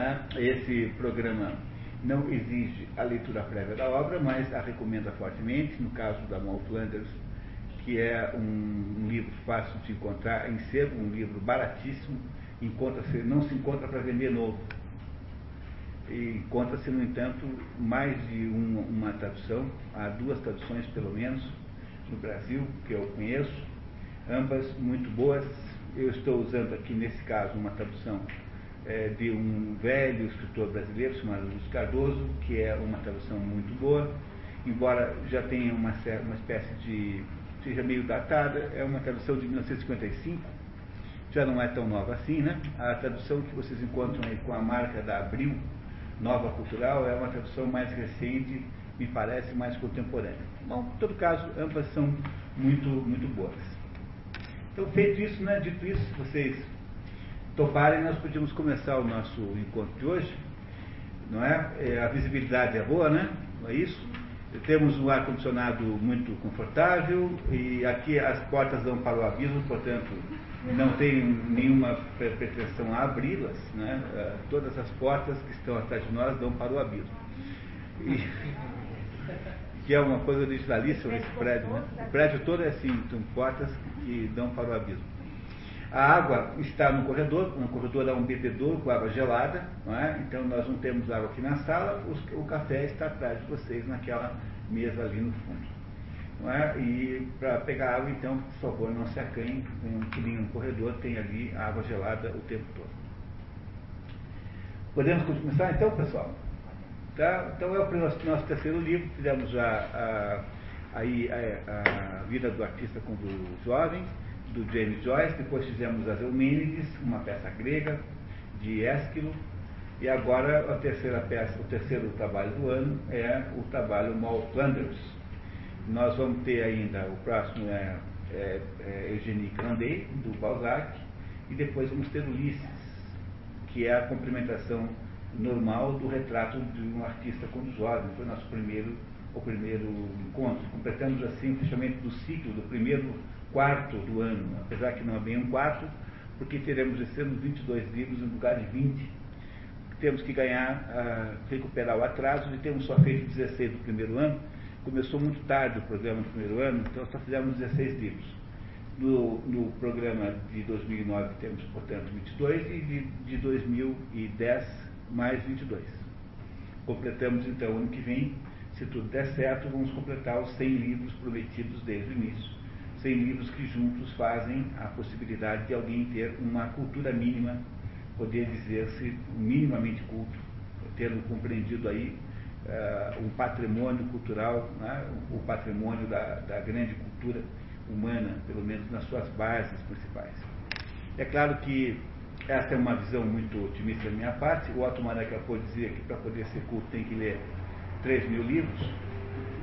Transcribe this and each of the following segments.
é? esse programa não exige a leitura prévia da obra, mas a recomenda fortemente, no caso da Mal Flanders, que é um, um, livro fácil de encontrar em sebo, um livro baratíssimo, encontra-se, não se encontra para vender novo. Encontra-se, no entanto, mais de uma tradução, há duas traduções pelo menos, no Brasil, que eu conheço, ambas muito boas. Eu estou usando aqui, nesse caso, uma tradução é, de um velho escritor brasileiro chamado Luiz Cardoso, que é uma tradução muito boa, embora já tenha uma, uma espécie de. seja meio datada, é uma tradução de 1955, já não é tão nova assim, né? A tradução que vocês encontram aí com a marca da Abril, Nova Cultural, é uma tradução mais recente, me parece mais contemporânea. Bom, em todo caso, ambas são muito, muito boas. Então, feito isso, né, dito isso, vocês toparem, nós podíamos começar o nosso encontro de hoje. Não é? é a visibilidade é boa, né? Não é isso? Temos um ar-condicionado muito confortável e aqui as portas dão para o abismo, portanto, não tem nenhuma pretensão a abri-las. Né? É, todas as portas que estão atrás de nós dão para o abismo. E, que é uma coisa originalíssima esse prédio. Né? O prédio todo é assim, são portas que dão para o abismo. A água está no corredor, no corredor há um bebedouro com água gelada, é? então nós não temos água aqui na sala, o, café está atrás de vocês naquela mesa ali no fundo. É? E para pegar água, então, por favor, não se acanhe, nem um corredor tem ali água gelada o tempo todo. Podemos começar então, pessoal? Tá? Então é o nosso, nosso terceiro livro, fizemos já a, a, a, a vida do artista quando jovem do James Joyce, depois fizemos as Eumênides, uma peça grega de Ésquilo, e agora a terceira peça, o terceiro trabalho do ano é o trabalho Mal Flanders. Nós vamos ter ainda, o próximo é, é, é Grandet, do Balzac, e depois vamos ter Ulisses, que é a complementação normal do retrato de um artista quando jovem, foi nosso primeiro, o primeiro encontro. Completamos assim o fechamento do ciclo, do primeiro quarto do ano, apesar que não é bem um quarto, porque teremos esse ano 22 livros no lugar de 20. Temos que ganhar, uh, recuperar o atraso e temos só feito 16 do primeiro ano. Começou muito tarde o programa do primeiro ano, então só fizemos 16 livros. No, no programa de 2009 temos, portanto, 22 e de, de 2010 mais 22. Completamos então ano que vem, se tudo der certo, vamos completar os 100 livros prometidos desde o início 100 livros que juntos fazem a possibilidade de alguém ter uma cultura mínima, poder dizer-se minimamente culto, tendo compreendido aí uh, um patrimônio cultural, né, o patrimônio da, da grande cultura humana, pelo menos nas suas bases principais. É claro que essa é uma visão muito otimista da minha parte. O Otto Maracapô dizia que para poder ser culto tem que ler 3 mil livros.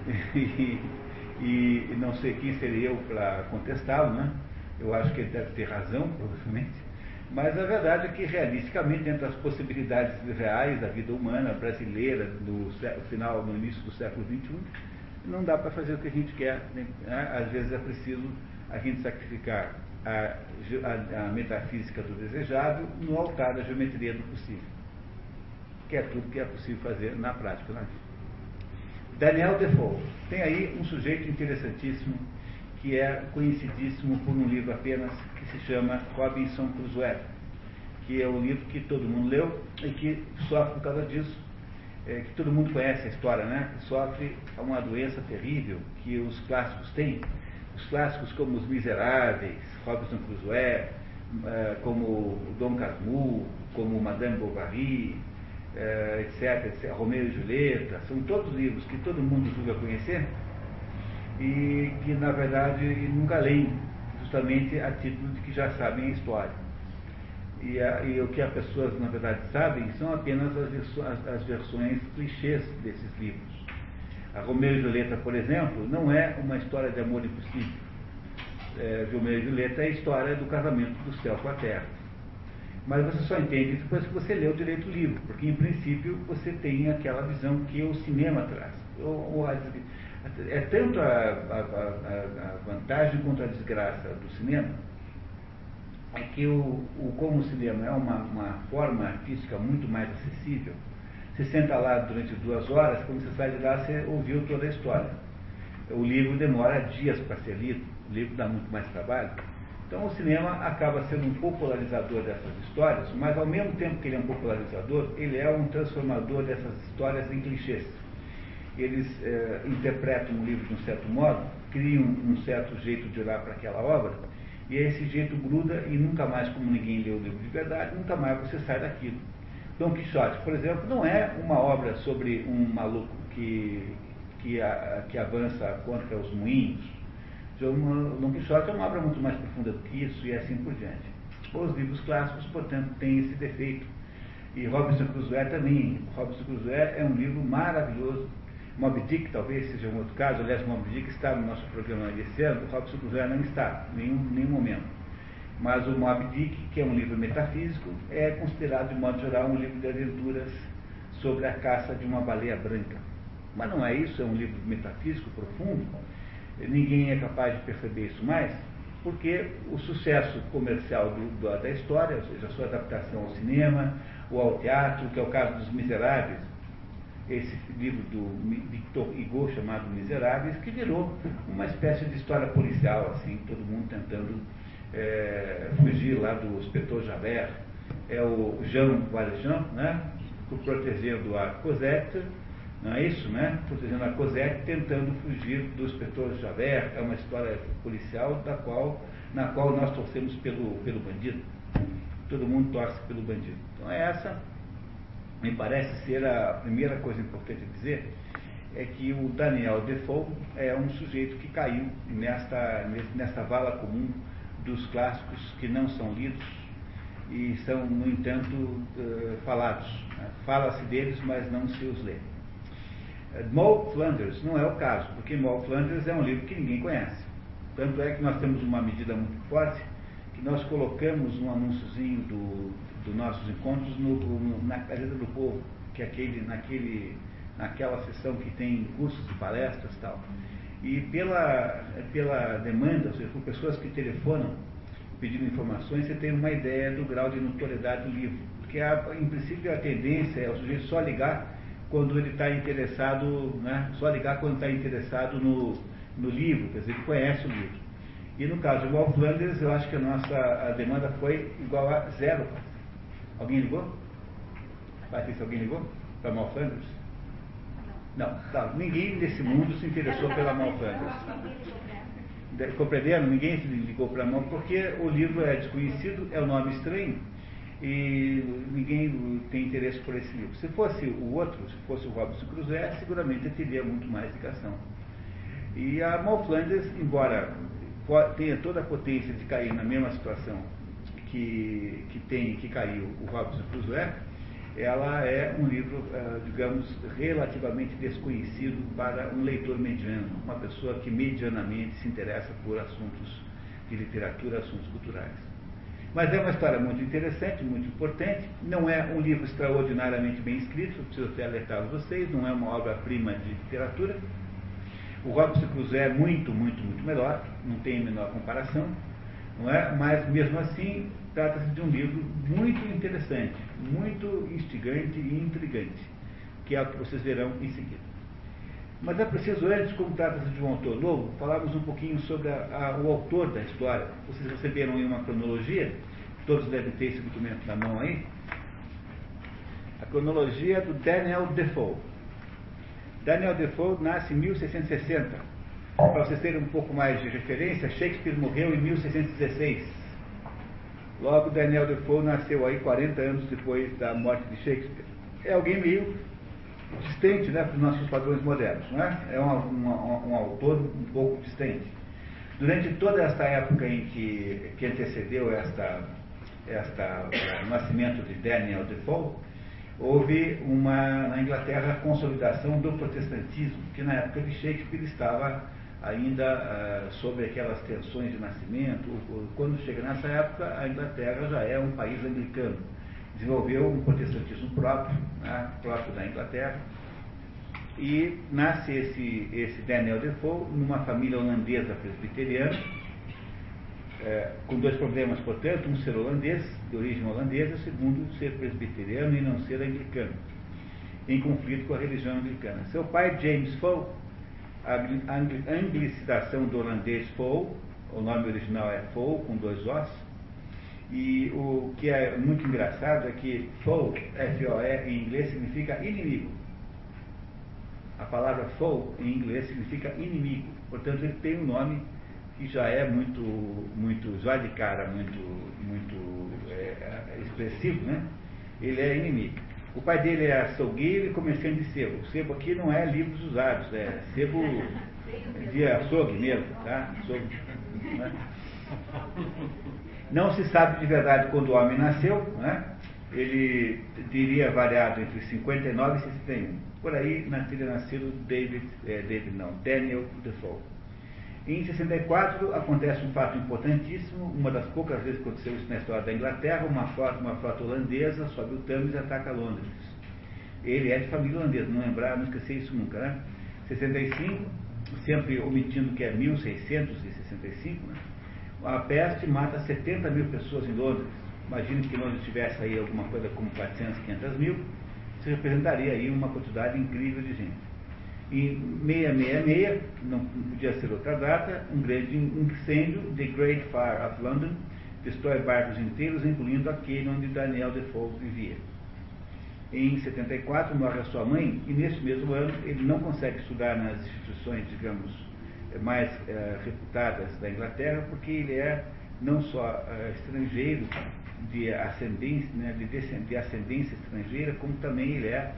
E, não sei quem seria eu para contestá-lo, né? Eu acho que ele deve ter razão, provavelmente. Mas a verdade é que, realisticamente, entre as possibilidades reais da vida humana brasileira no final, no início do século XXI, não dá para fazer o que a gente quer. Né? Às vezes é preciso a gente sacrificar a, a, a metafísica do desejado no altar da geometria do possível, que é tudo que é possível fazer na prática na vida. Daniel Defoe. Tem aí um sujeito interessantíssimo que é conhecidíssimo por um livro apenas que se chama Robinson Crusoe, que é um livro que todo mundo leu e que sofre por causa disso, é, que todo mundo conhece a história, né? Sofre uma doença terrível que os clássicos têm. Os clássicos como Os Miseráveis, Robinson Crusoe, é, como Dom Casmurro, como Madame Bovary, etc, etc, Romeu e Julieta, são todos livros que todo mundo julga conhecer e que, na verdade, nunca leem, justamente a título de que já sabem a história. E, a, e o que as pessoas, na verdade, sabem são apenas as, as, as versões clichês desses livros. A Romeu e Julieta, por exemplo, não é uma história de amor impossível. É, Romeu e Julieta é a história do casamento do céu com a terra mas você só entende depois que você lê o direito livro, porque em princípio você tem aquela visão que o cinema traz. é tanto a, a, a, vantagem quanto a desgraça do cinema. é que o, o, como o cinema é uma, uma forma artística muito mais acessível, você senta lá durante duas horas, quando você sai de lá, você ouviu toda a história. O livro demora dias para ser lido, o livro dá muito mais trabalho. Então o cinema acaba sendo um popularizador dessas histórias, mas ao mesmo tempo que ele é um popularizador, ele é um transformador dessas histórias em clichês. Eles é, interpretam o livro de um certo modo, criam um certo jeito de olhar para aquela obra, e esse jeito gruda e nunca mais, como ninguém lê o livro de verdade, nunca mais você sai daquilo. Dom Quixote, por exemplo, não é uma obra sobre um maluco que, que, a, que avança contra os moinhos, Dom Quixote é uma obra muito mais profunda do que isso e assim por diante. Os livros clássicos, portanto, têm esse defeito. E Robinson Crusoe também. Robinson Crusoe é um livro maravilhoso. Moby Dick talvez seja um outro caso. Aliás, Moby Dick está no nosso programa esse ano. Robinson Crusoe não está, em nenhum, nenhum momento. Mas o Moby Dick, que é um livro metafísico, é considerado, de modo geral, um livro de aventuras sobre a caça de uma baleia branca. Mas não é isso, é um livro metafísico profundo ninguém é capaz de perceber isso mais, porque o sucesso comercial do, do, da história, ou seja, a sua adaptação ao cinema ou ao teatro, que é o caso dos Miseráveis, esse livro do Victor Hugo chamado Miseráveis, que virou uma espécie de história policial, assim, todo mundo tentando é, fugir lá do inspetor Javert. É o Jean Valjean, né, protegendo a Cosette, não é isso, né? Protegendo a Cosette, tentando fugir do inspetor Javert. É uma história policial da qual, na qual nós torcemos pelo, pelo bandido. Todo mundo torce pelo bandido. Então essa, me parece ser a primeira coisa importante a dizer, é que o Daniel Defoe é um sujeito que caiu nesta, nesta vala comum dos clássicos que não são lidos e são, no entanto, uh, falados. Né? Fala-se deles, mas não se os lê. Moe Flanders não é o caso, porque Moe Flanders é um livro que ninguém conhece. Tanto é que nós temos uma medida muito forte que nós colocamos um anúnciozinho dos do nossos encontros no, no, na Gazeta do Povo, que é aquele, naquele, naquela sessão que tem cursos e palestras e tal. E pela, pela demanda, ou seja, por pessoas que telefonam pedindo informações, você tem uma ideia do grau de notoriedade do livro. Porque, a, em princípio, a tendência é o sujeito só ligar quando ele está interessado, né, só ligar quando está interessado no, no livro, quer dizer, ele conhece o livro. E no caso do Wall Flanders, eu acho que a nossa a demanda foi igual a zero. Alguém ligou? Patrícia, alguém ligou para Mal Flanders? Não, tá, ninguém nesse mundo se interessou pela Mal Flanders. Compreenderam? Ninguém se ligou para a Mal, porque o livro é desconhecido, é um nome estranho e ninguém tem interesse por esse livro. Se fosse o outro, se fosse o Robson Crusoe, seguramente teria muito mais ligação. E a Mal Flanders, embora tenha toda a potência de cair na mesma situação que, que tem, que caiu o Robson Crusoe, ela é um livro, eh, digamos, relativamente desconhecido para um leitor mediano, uma pessoa que medianamente se interessa por assuntos de literatura, assuntos culturais. Mas é uma história muito interessante, muito importante. Não é um livro extraordinariamente bem escrito, preciso até alertar vocês, não é uma obra-prima de literatura. O Robson Crusoe é muito, muito, muito melhor, não tem a menor comparação, não é? mas mesmo assim trata-se de um livro muito interessante, muito instigante e intrigante, que é o que vocês verão em seguida. Mas é preciso, antes, como trata-se de um autor novo, falarmos um pouquinho sobre a, a, o autor da história. Vocês receberam aí uma cronologia, todos devem ter esse documento na mão aí. A cronologia do Daniel Defoe. Daniel Defoe nasce em 1660. Para vocês terem um pouco mais de referência, Shakespeare morreu em 1616. Logo, Daniel Defoe nasceu aí 40 anos depois da morte de Shakespeare. É alguém meio distante né, para os nossos padrões modernos. Não é é um, autor um pouco distante. Durante toda esta época em que, que antecedeu esta, esta, o nascimento de Daniel Defoe, houve uma, na Inglaterra, a consolidação do protestantismo, que na época de Shakespeare estava ainda uh, sob aquelas tensões de nascimento. Quando chega nessa época, a Inglaterra já é um país anglicano desenvolveu um protestantismo próprio, né, próprio da Inglaterra, e nasce esse, esse Daniel Defoe numa família holandesa presbiteriana, é, com dois problemas, portanto, um ser holandês, de origem holandesa, o segundo ser presbiteriano e não ser anglicano, em conflito com a religião anglicana. Seu pai, James Fow, a anglicização do holandês Fow, o nome original é Fow, com dois Os, e o que é muito engraçado é que Foe, F-O-E, em inglês significa inimigo. A palavra foe em inglês significa inimigo. Portanto, ele tem um nome que já é muito, muito já de cara, muito, muito é, expressivo, né? Ele é inimigo. O pai dele é açougueiro e comerciante de sebo. O sebo aqui não é livros usados, é sebo de açougue mesmo, tá? Açougue, né? Não se sabe de verdade quando o homem nasceu, né? ele diria variado entre 59 e 61. Por aí teria nascido David, é, David não, Daniel Defoe. Em 64 acontece um fato importantíssimo, uma das poucas vezes que aconteceu isso na história da Inglaterra, uma frota, uma frota holandesa sobe o Thames e ataca Londres. Ele é de família holandesa, não lembrar, não esquecer isso nunca, né? 65, sempre omitindo que é 1665, né? A peste mata 70 mil pessoas em Londres. Imagine que Londres tivesse aí alguma coisa como 400, 500 mil, isso representaria aí uma quantidade incrível de gente. Em 666, não podia ser outra data, um grande incêndio, The Great Fire of London, destrói barcos inteiros, incluindo aquele onde Daniel Defoe vivia. Em 74 morre a sua mãe e nesse mesmo ano ele não consegue estudar nas instituições, digamos, mais é, reputadas da Inglaterra, porque ele é não só é, estrangeiro de ascendência, né, de, de ascendência estrangeira, como também ele é,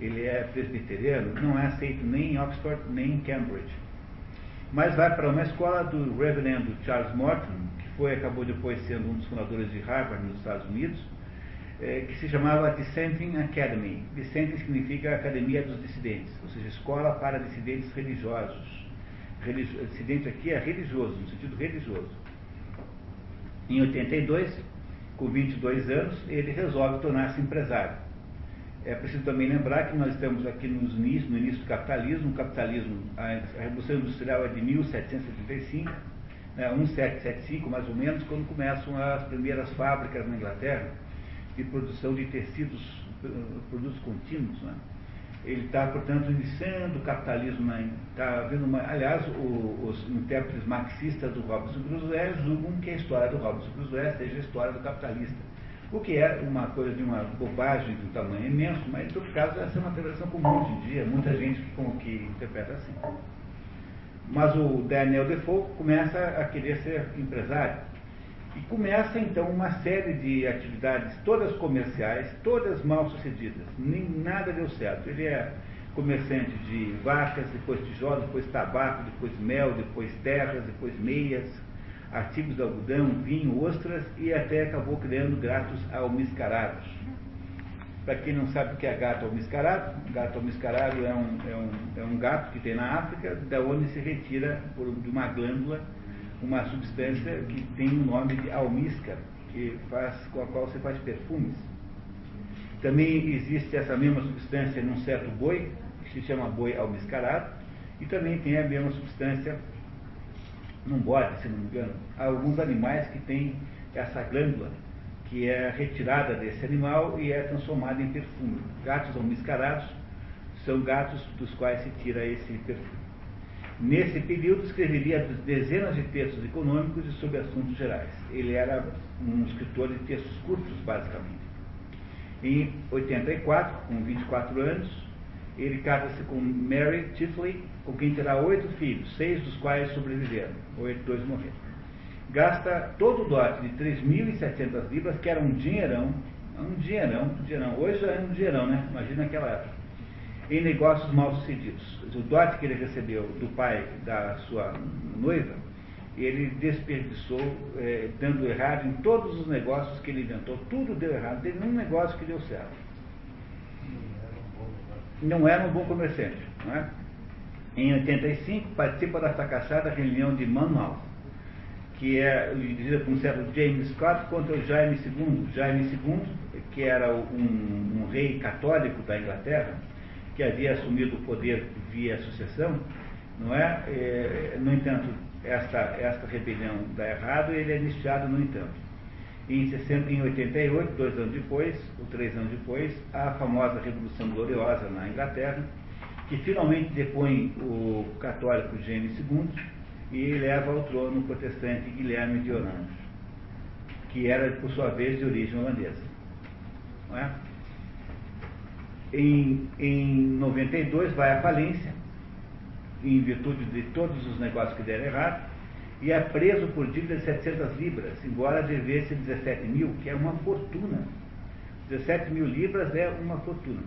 ele é presbiteriano, não é aceito nem em Oxford nem em Cambridge. Mas vai para uma escola do reverendo Charles Morton, que foi, acabou depois sendo um dos fundadores de Harvard nos Estados Unidos, é, que se chamava Dissenting Academy. Dissenting significa Academia dos Dissidentes, ou seja, escola para dissidentes religiosos religioso, acidente aqui é religioso, no sentido religioso. Em 82, com 22 anos, ele resolve tornar-se empresário. É preciso também lembrar que nós estamos aqui nos início, no início do capitalismo. O capitalismo, a Revolução Industrial é de 1775, né, 1775 mais ou menos, quando começam as primeiras fábricas na Inglaterra de produção de tecidos, eh, produtos contínuos. Né? Ele está, portanto, iniciando o capitalismo, está vendo uma, aliás, o, os intérpretes marxistas do Robson Crusoe julgam que a história do Robson Crusoe seja a história do capitalista, o que é uma coisa de uma bobagem de um tamanho imenso, mas em todo caso essa é uma interpretação comum hoje em dia, muita gente que, que interpreta assim. Mas o Daniel Defoe começa a querer ser empresário, e começa então uma série de atividades, todas comerciais, todas mal sucedidas. Nem nada deu certo. Ele é comerciante de vacas, depois tijolos, depois tabaco, depois mel, depois terras, depois meias, artigos de algodão, vinho, ostras e até acabou criando gatos almiscarados. Para quem não sabe o que é gato almiscarado, gato almiscarado é um, é um, é um gato que tem na África, da onde se retira por, de uma glândula uma substância que tem o nome de almíscar, que faz, com a qual você faz perfumes. Também existe essa mesma substância num certo boi, que se chama boi almiscarado, e também tem a mesma substância num bode, se não me engano. Há alguns animais que têm essa glândula, que é retirada desse animal e é transformada em perfume. Gatos almiscarados são gatos dos quais se tira esse perfume. Nesse período, escreveria dezenas de textos econômicos e sobre assuntos gerais. Ele era um escritor de textos curtos, basicamente. Em 84, com 24 anos, ele casa-se com Mary Tiffley, com quem terá oito filhos, seis dos quais sobreviveram, oito, dois morreram. Gasta todo o dote de 3.700 libras, que era um dinheirão, um dinheirão, um dinheirão. Hoje é um dinheirão, né? Imagina aquela época em negócios mal sucedidos. O dote que ele recebeu do pai da sua noiva, ele desperdiçou, é, dando errado em todos os negócios que ele inventou. Tudo deu errado, nenhum negócio que deu certo. Não era um bom comerciante. Não é? Em 85, participa da fracassada reunião de Monmouth, que é dirigida por um certo James Scott contra o Jaime II. Jaime II, que era um, um rei católico da Inglaterra, que havia assumido o poder via sucessão, não é? é no entanto, esta, esta rebelião dá errado e ele é iniciado no entanto. Em, 60, em 88, dois anos depois, ou três anos depois, a famosa Revolução Gloriosa na Inglaterra, que finalmente depõe o católico James II e leva ao trono o protestante Guilherme de Orange, que era, por sua vez, de origem holandesa. Não é? Em, em 92 vai à falência, em virtude de todos os negócios que deram errado, e é preso por dívida de 700 libras, embora devesse 17 mil, que é uma fortuna. 17 mil libras é uma fortuna,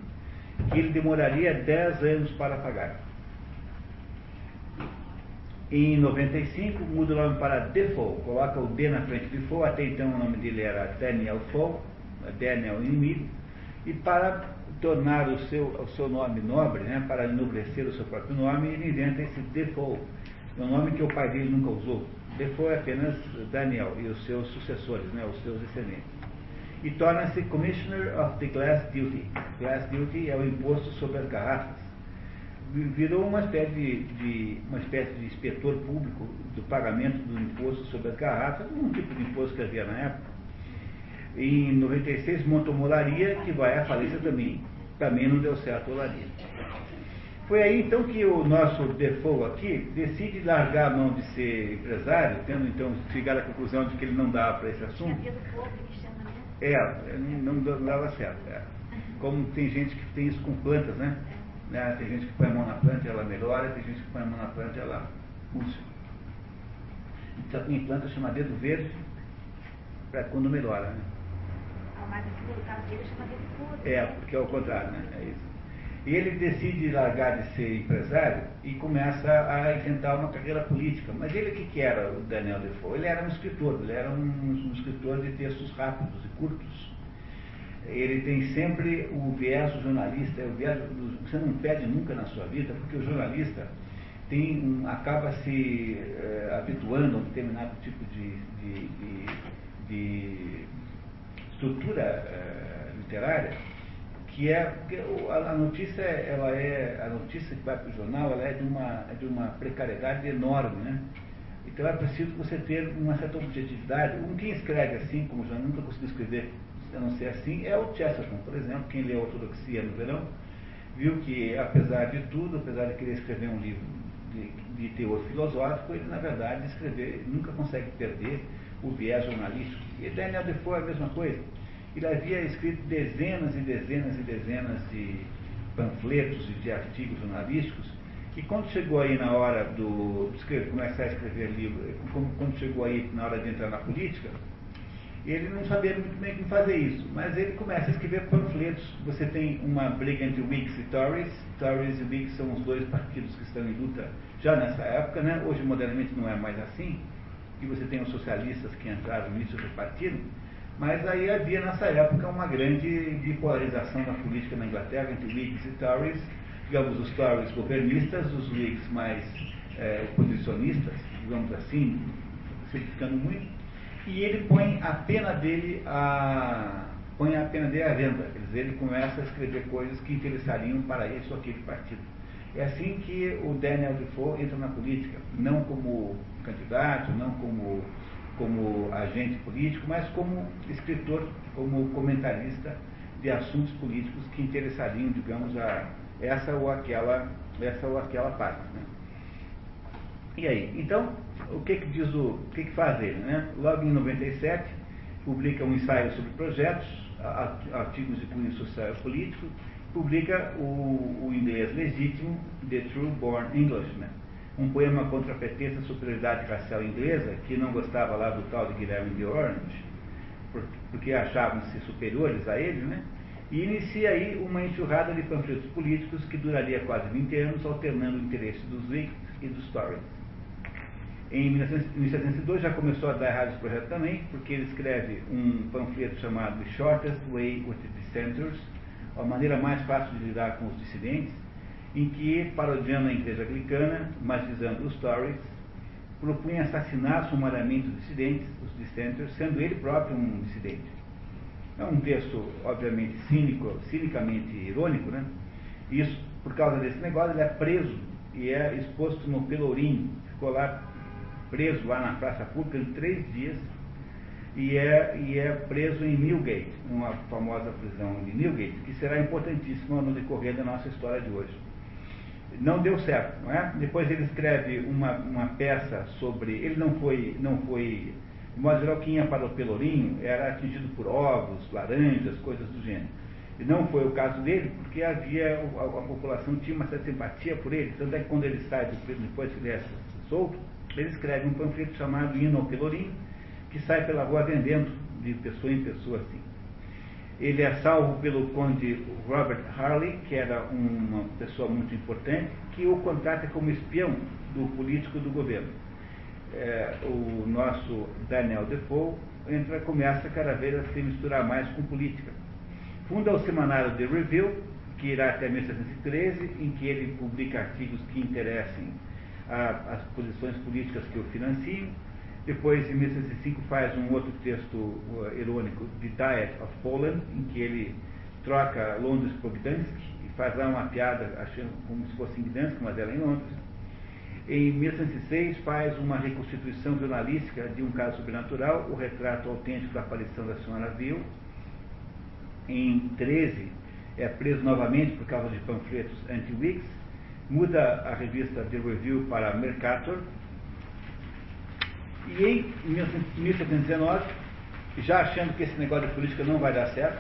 que ele demoraria 10 anos para pagar. Em 95, muda o nome para Defoe, coloca o D na frente de Defoe, até então o nome dele era Daniel Foe, Daniel Inimigo, e para tornar o seu, o seu nome nobre, né, para enobrecer o seu próprio nome, ele inventa esse Defoe, um nome que o pai dele nunca usou. Defoe é apenas Daniel e os seus sucessores, né, os seus descendentes. E torna-se Commissioner of the Glass Duty. Glass Duty é o imposto sobre as garrafas. Virou uma espécie de, de uma espécie de inspetor público do pagamento do imposto sobre as garrafas, um tipo de imposto que havia na época em 96 montou uma olaria que vai à falência também. Também não deu certo a olaria. Foi aí então que o nosso Defoe aqui decide largar a mão de ser empresário, tendo então chegado à conclusão de que ele não dava para esse assunto. É, não dava certo. É. Como tem gente que tem isso com plantas, né? né? Tem gente que põe a mão na planta e ela melhora, tem gente que põe a mão na planta e ela murcha. Então tem planta chamada dedo verde para quando melhora, né? Caso dele chama É, porque é o contrário, né? É isso. E ele decide largar de ser empresário e começa a enfrentar uma carreira política. Mas ele o que, que era o Daniel Defoe? Ele era um escritor, ele era um, um escritor de textos rápidos e curtos. Ele tem sempre o viés jornalista, é o viés, você não pede nunca na sua vida, porque o jornalista tem um, acaba se é, habituando a um determinado tipo de, de, de, de estrutura uh, literária, que é porque a, notícia ela é a notícia que vai para o jornal ela é de uma é de uma precariedade enorme, né? Então é preciso você ter uma certa objetividade. Um quem escreve assim, como já nunca conseguiu escrever a não ser assim, é o Chesterton, por exemplo, quem leu Ortodoxia no verão, viu que apesar de tudo, apesar de querer escrever um livro de, de teor filosófico, ele na verdade escrever nunca consegue perder o viés jornalístico. E Daniel Defoe é a mesma coisa. Ele havia escrito dezenas e dezenas e dezenas de panfletos e de artigos jornalísticos, e quando chegou aí na hora do, de começar a escrever livro, quando chegou aí na hora de entrar na política, ele não sabia muito bem como fazer isso, mas ele começa a escrever panfletos. Você tem uma briga entre Whigs e Tories. Tories e Whigs são os dois partidos que estão em luta já nessa época, né? Hoje, modernamente, não é mais assim e você tem os socialistas que entraram nisso e repartiram, mas aí havia nessa época uma grande bipolarização na política na Inglaterra entre Whigs e Tories, digamos, os Tories governistas, os Whigs mais é, oposicionistas, digamos assim, simplificando muito, e ele põe a pena dele a põe a pena dele à venda, quer dizer, ele começa a escrever coisas que interessariam para esse ou aquele partido. É assim que o Daniel Defoe entra na política, não como candidato, não como, como agente político, mas como escritor, como comentarista de assuntos políticos que interessariam, digamos, a essa ou aquela, essa ou aquela parte. Né? E aí? Então, o que, que diz o. o que, que faz ele? Né? Logo em 97, publica um ensaio sobre projetos, artigos de cunho social e político, publica o, o inglês legítimo The True Born Englishman, um poema contra a pretensa superioridade racial inglesa, que não gostava lá do tal de Guilherme de Orange, porque achavam-se superiores a ele, né? E inicia aí uma enxurrada de panfletos políticos que duraria quase 20 anos, alternando o interesse dos Whigs e dos Tories. Em 1972 já começou a dar errado esse projeto também, porque ele escreve um panfleto chamado Shortest Way with Dissenters, a maneira mais fácil de lidar com os dissidentes, em que, parodiando a igreja anglicana, mas visando os Tories, propunha assassinar sumariamente os dissidentes, os dissenters, sendo ele próprio um dissidente. É um texto, obviamente, cínico, cinicamente irônico, né? Isso, por causa desse negócio, ele é preso e é exposto no Pelourinho. Ficou lá preso lá na praça pública em três dias e é, e é preso em Newgate, uma famosa prisão de Newgate, que será importantíssima no decorrer da nossa história de hoje. Não deu certo, não é? Depois ele escreve uma, uma peça sobre. Ele não foi, não foi. De ia para o Pelourinho era atingido por ovos, laranjas, coisas do gênero. E não foi o caso dele, porque havia, a, a população tinha uma certa simpatia por ele. Tanto é que quando ele sai do depois que ele é solto, ele escreve um panfleto chamado Hino ao Pelourinho, que sai pela rua vendendo de pessoa em pessoa assim. Ele é salvo pelo conde Robert Harley, que era uma pessoa muito importante, que o contrata como espião do político do governo. É, o nosso Daniel Defoe entra, começa cada vez a se misturar mais com política Funda o semanário The Review, que irá até 1713, em que ele publica artigos que interessem as posições políticas que o financiam. Depois, em 1705, faz um outro texto uh, irônico, The Diet of Poland, em que ele troca Londres por Gdansk e faz lá uma piada achando como se fosse em Gdansk, mas ela é em Londres. Em 1706 faz uma reconstituição jornalística de um caso sobrenatural, o retrato autêntico da aparição da senhora Ville, em 13, é preso novamente por causa de panfletos anti-Whigs, muda a revista The Review para Mercator, e em 1719, já achando que esse negócio de política não vai dar certo,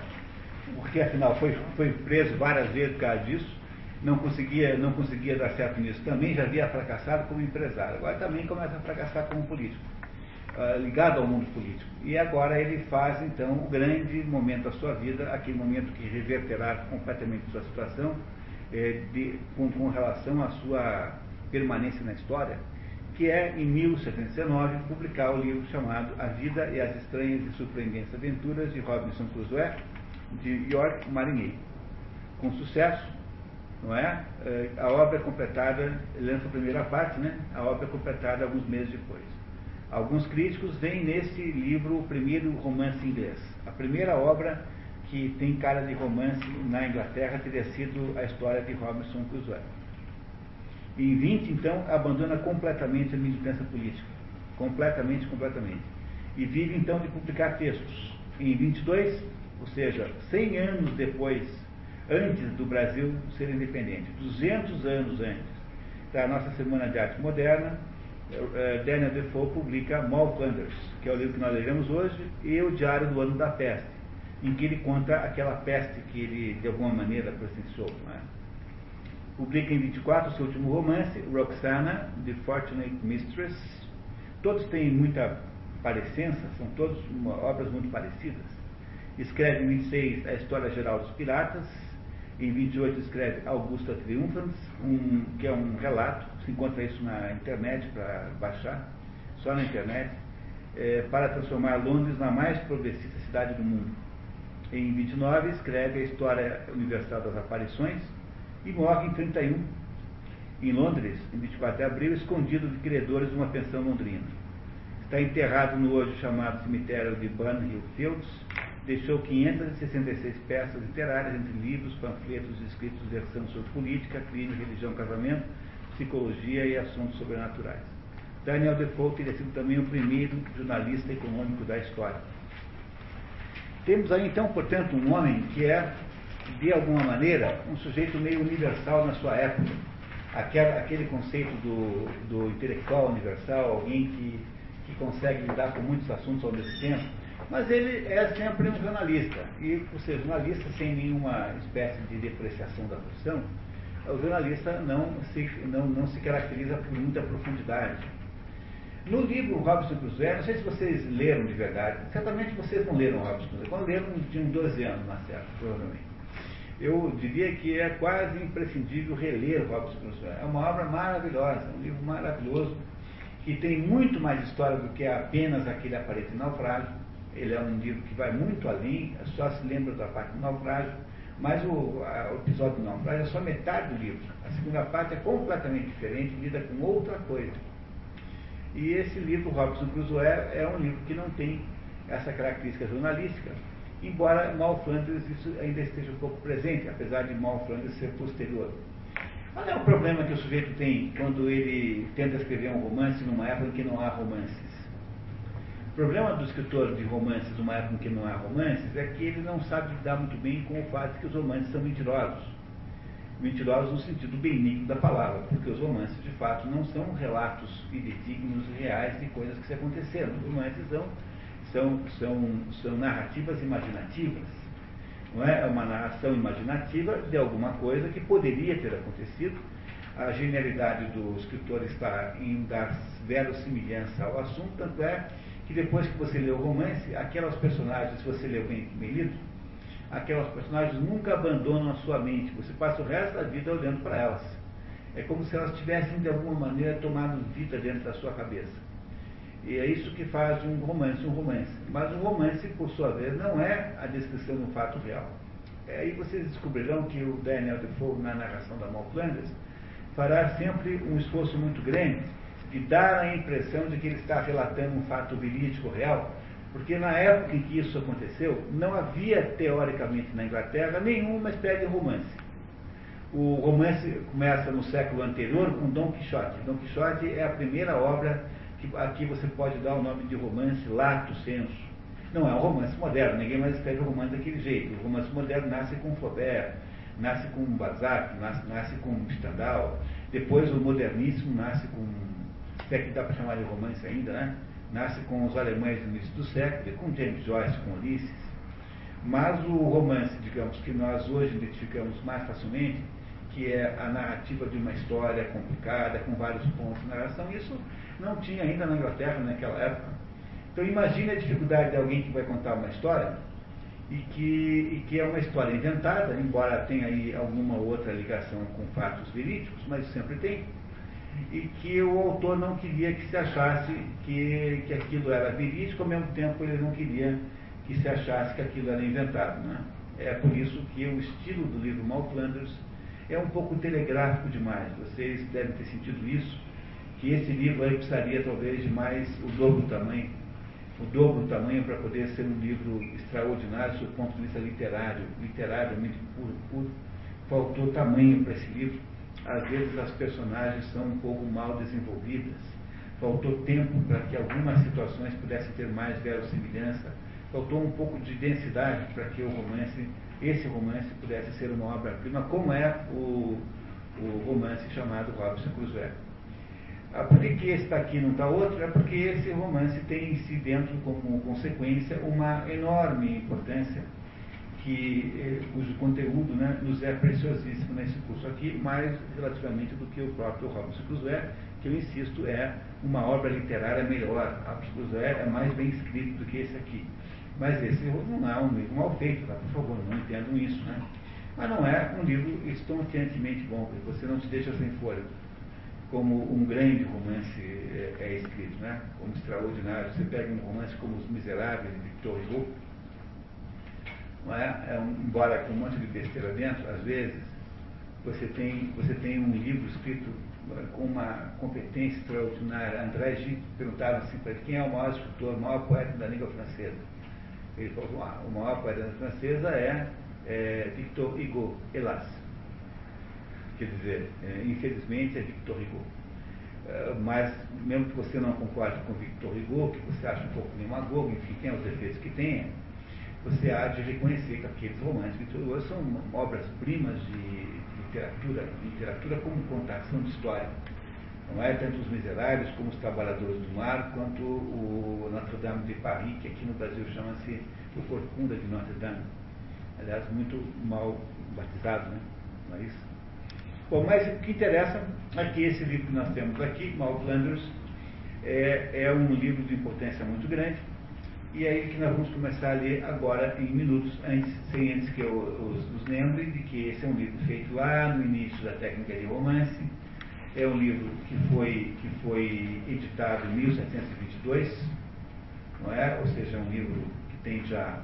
porque afinal foi, foi preso várias vezes por causa disso, não conseguia, não conseguia dar certo nisso também, já havia fracassado como empresário, agora também começa a fracassar como político. Ah, ligado ao mundo político. E agora ele faz, então, o grande momento da sua vida, aquele momento que reverterá completamente sua situação eh, de, com, com, relação à sua permanência na história, que é, em 1719, publicar o livro chamado A Vida e as Estranhas e Surpreendentes Aventuras de Robinson Crusoe, de York Marinheiro. Com sucesso, não é? Eh, a obra é completada, lança a primeira parte, né? A obra é completada alguns meses depois. Alguns críticos veem nesse livro o primeiro romance inglês. A primeira obra que tem cara de romance na Inglaterra teria sido a história de Robinson Crusoe. Em 20, então, abandona completamente a militância política. Completamente, completamente. E vive, então, de publicar textos. Em 22, ou seja, 100 anos depois, antes do Brasil ser independente, 200 anos antes da nossa Semana de Arte Moderna, é, Daniel Defoe publica Malflanders, que é o livro que nós lemos hoje, e o Diário do Ano da Peste, em que ele conta aquela peste que ele, de alguma maneira, presenciou. É? Publica em 24 o seu último romance, Roxana, The Fortunate Mistress. Todos têm muita parecença, são todos obras muito parecidas. Escreve em 26 a História Geral dos Piratas, em 28 escreve Augusta Triumphans, um, que é um relato, se encontra isso na internet para baixar, só na internet, é, para transformar Londres na mais progressista cidade do mundo. Em 29 escreve a História Universal das Aparições e morre em 31, em Londres, em 24 de abril, escondido de credores de uma pensão londrina. Está enterrado no hoje chamado cemitério de Bunhill Fields, deixou 566 peças literárias, entre livros, panfletos e escritos versando sobre política, crime, religião, casamento, psicologia e assuntos sobrenaturais. Daniel Defoe teria sido também o primeiro jornalista econômico da história. Temos aí então, portanto, um homem que é, de alguma maneira, um sujeito meio universal na sua época. Aquela, aquele conceito do, do intelectual universal, alguém que, que consegue lidar com muitos assuntos ao mesmo tempo mas ele é sempre um jornalista. E, por ser jornalista, sem nenhuma espécie de depreciação da profissão, o jornalista não se, não, não se caracteriza por muita profundidade. No livro Robson Crusoe, não sei se vocês leram de verdade, certamente vocês não leram Robson Crusoe. Quando leram, tinham 12 anos certa, provavelmente. Eu diria que é quase imprescindível reler Robson Crusoe. É uma obra maravilhosa, um livro maravilhoso, que tem muito mais história do que apenas aquele aparente naufrágio ele é um livro que vai muito além, só se lembra da parte do naufrágio, mas o, a, o episódio do naufrágio é só metade do livro. A segunda parte é completamente diferente, lida com outra coisa. E esse livro, Robson Crusoe, é um livro que não tem essa característica jornalística, embora Mal Flanders isso ainda esteja um pouco presente, apesar de Mal Flanders ser posterior. Qual é o problema que o sujeito tem quando ele tenta escrever um romance numa época em que não há romances? O problema do escritor de romances numa época em que não há romances é que ele não sabe lidar muito bem com o fato de que os romances são mentirosos. Mentirosos no sentido benigno da palavra, porque os romances de fato não são relatos fidedignos reais de coisas que se aconteceram. Os romances são, são, são, são narrativas imaginativas. Não é? é uma narração imaginativa de alguma coisa que poderia ter acontecido. A genialidade do escritor está em dar verossimilhança ao assunto, tanto é que depois que você lê o romance, aquelas personagens, se você leu bem, bem lido, aquelas personagens nunca abandonam a sua mente. Você passa o resto da vida olhando para elas. É como se elas tivessem, de alguma maneira, tomado vida dentro da sua cabeça. E é isso que faz um romance um romance. Mas o romance, por sua vez, não é a descrição do fato real. É, aí vocês descobrirão que o Daniel Defoe, na narração da Mal Flanders, fará sempre um esforço muito grande de dar a impressão de que ele está relatando um fato verídico real, porque na época em que isso aconteceu, não havia, teoricamente, na Inglaterra, nenhuma espécie de romance. O romance começa no século anterior com Dom Quixote. Dom Quixote é a primeira obra que aqui você pode dar o nome de romance lato senso. Não é um romance moderno, ninguém mais escreve romance daquele jeito. O romance moderno nasce com Flaubert, nasce com Balzac, nasce, nasce com Stendhal. Depois o moderníssimo nasce com se é que dá para chamar de romance ainda, né? Nasce com os alemães no início do século, com James Joyce, com Ulisses. Mas o romance, digamos, que nós hoje identificamos mais facilmente, que é a narrativa de uma história complicada, com vários pontos de narração, isso não tinha ainda na Inglaterra naquela época. Então imagine a dificuldade de alguém que vai contar uma história e que, e que é uma história inventada, embora tenha aí alguma outra ligação com fatos verídicos, mas sempre tem e que o autor não queria que se achasse que, que aquilo era verídico, ao mesmo tempo ele não queria que se achasse que aquilo era inventado. Né? É por isso que o estilo do livro Malflanders é um pouco telegráfico demais. Vocês devem ter sentido isso, que esse livro aí precisaria talvez de mais o dobro do tamanho, o dobro do tamanho para poder ser um livro extraordinário do ponto de vista literário, literariamente puro, puro. Faltou tamanho para esse livro às vezes as personagens são um pouco mal desenvolvidas. Faltou tempo para que algumas situações pudessem ter mais verossimilhança. Faltou um pouco de densidade para que o romance, esse romance, pudesse ser uma obra-prima, como é o, o romance chamado Robson Crusoe. Ah, por que está aqui e não está outro? É porque esse romance tem em si dentro, como consequência, uma enorme importância que, eh, cujo conteúdo né, nos é preciosíssimo nesse curso aqui, mais relativamente do que o próprio Robson Crusoe, que eu insisto é uma obra literária melhor. Robson Crusoe é mais bem escrito do que esse aqui. Mas esse não é um livro mal feito, tá? por favor, não entendam isso. Né? Mas não é um livro estonteantemente bom, porque você não se deixa sem fôlego. Como um grande romance é, é escrito, né? como extraordinário. Você pega um romance como Os Miseráveis, de Victor Hugo, não é? é um, embora com um monte de besteira dentro, às vezes, você tem, você tem um livro escrito com uma competência extraordinária. André Gide perguntava assim para ele, quem é o maior escritor, o maior poeta da língua francesa? Ele o maior poeta francesa é, é Victor Hugo, hélas. Quer dizer, é, infelizmente é Victor Hugo. É, mas, mesmo que você não concorde com Victor Hugo, que você acha um pouco demagogo, enfim, tem os defeitos que tenha, você há de reconhecer que aqueles romances vitoriosos são obras-primas de literatura, literatura como contação de história. Não é tanto os miseráveis como os trabalhadores do mar, quanto o Notre-Dame de Paris, que aqui no Brasil chama-se o Corcunda de Notre-Dame. Aliás, muito mal batizado, né? não é isso? Bom, mas o que interessa é que esse livro que nós temos aqui, Mal Flanders, é, é um livro de importância muito grande e aí que nós vamos começar a ler agora em minutos, antes, sem antes que eu os, os lembre de que esse é um livro feito lá no início da técnica de romance. É um livro que foi, que foi editado em 1722, não é? Ou seja, é um livro que tem já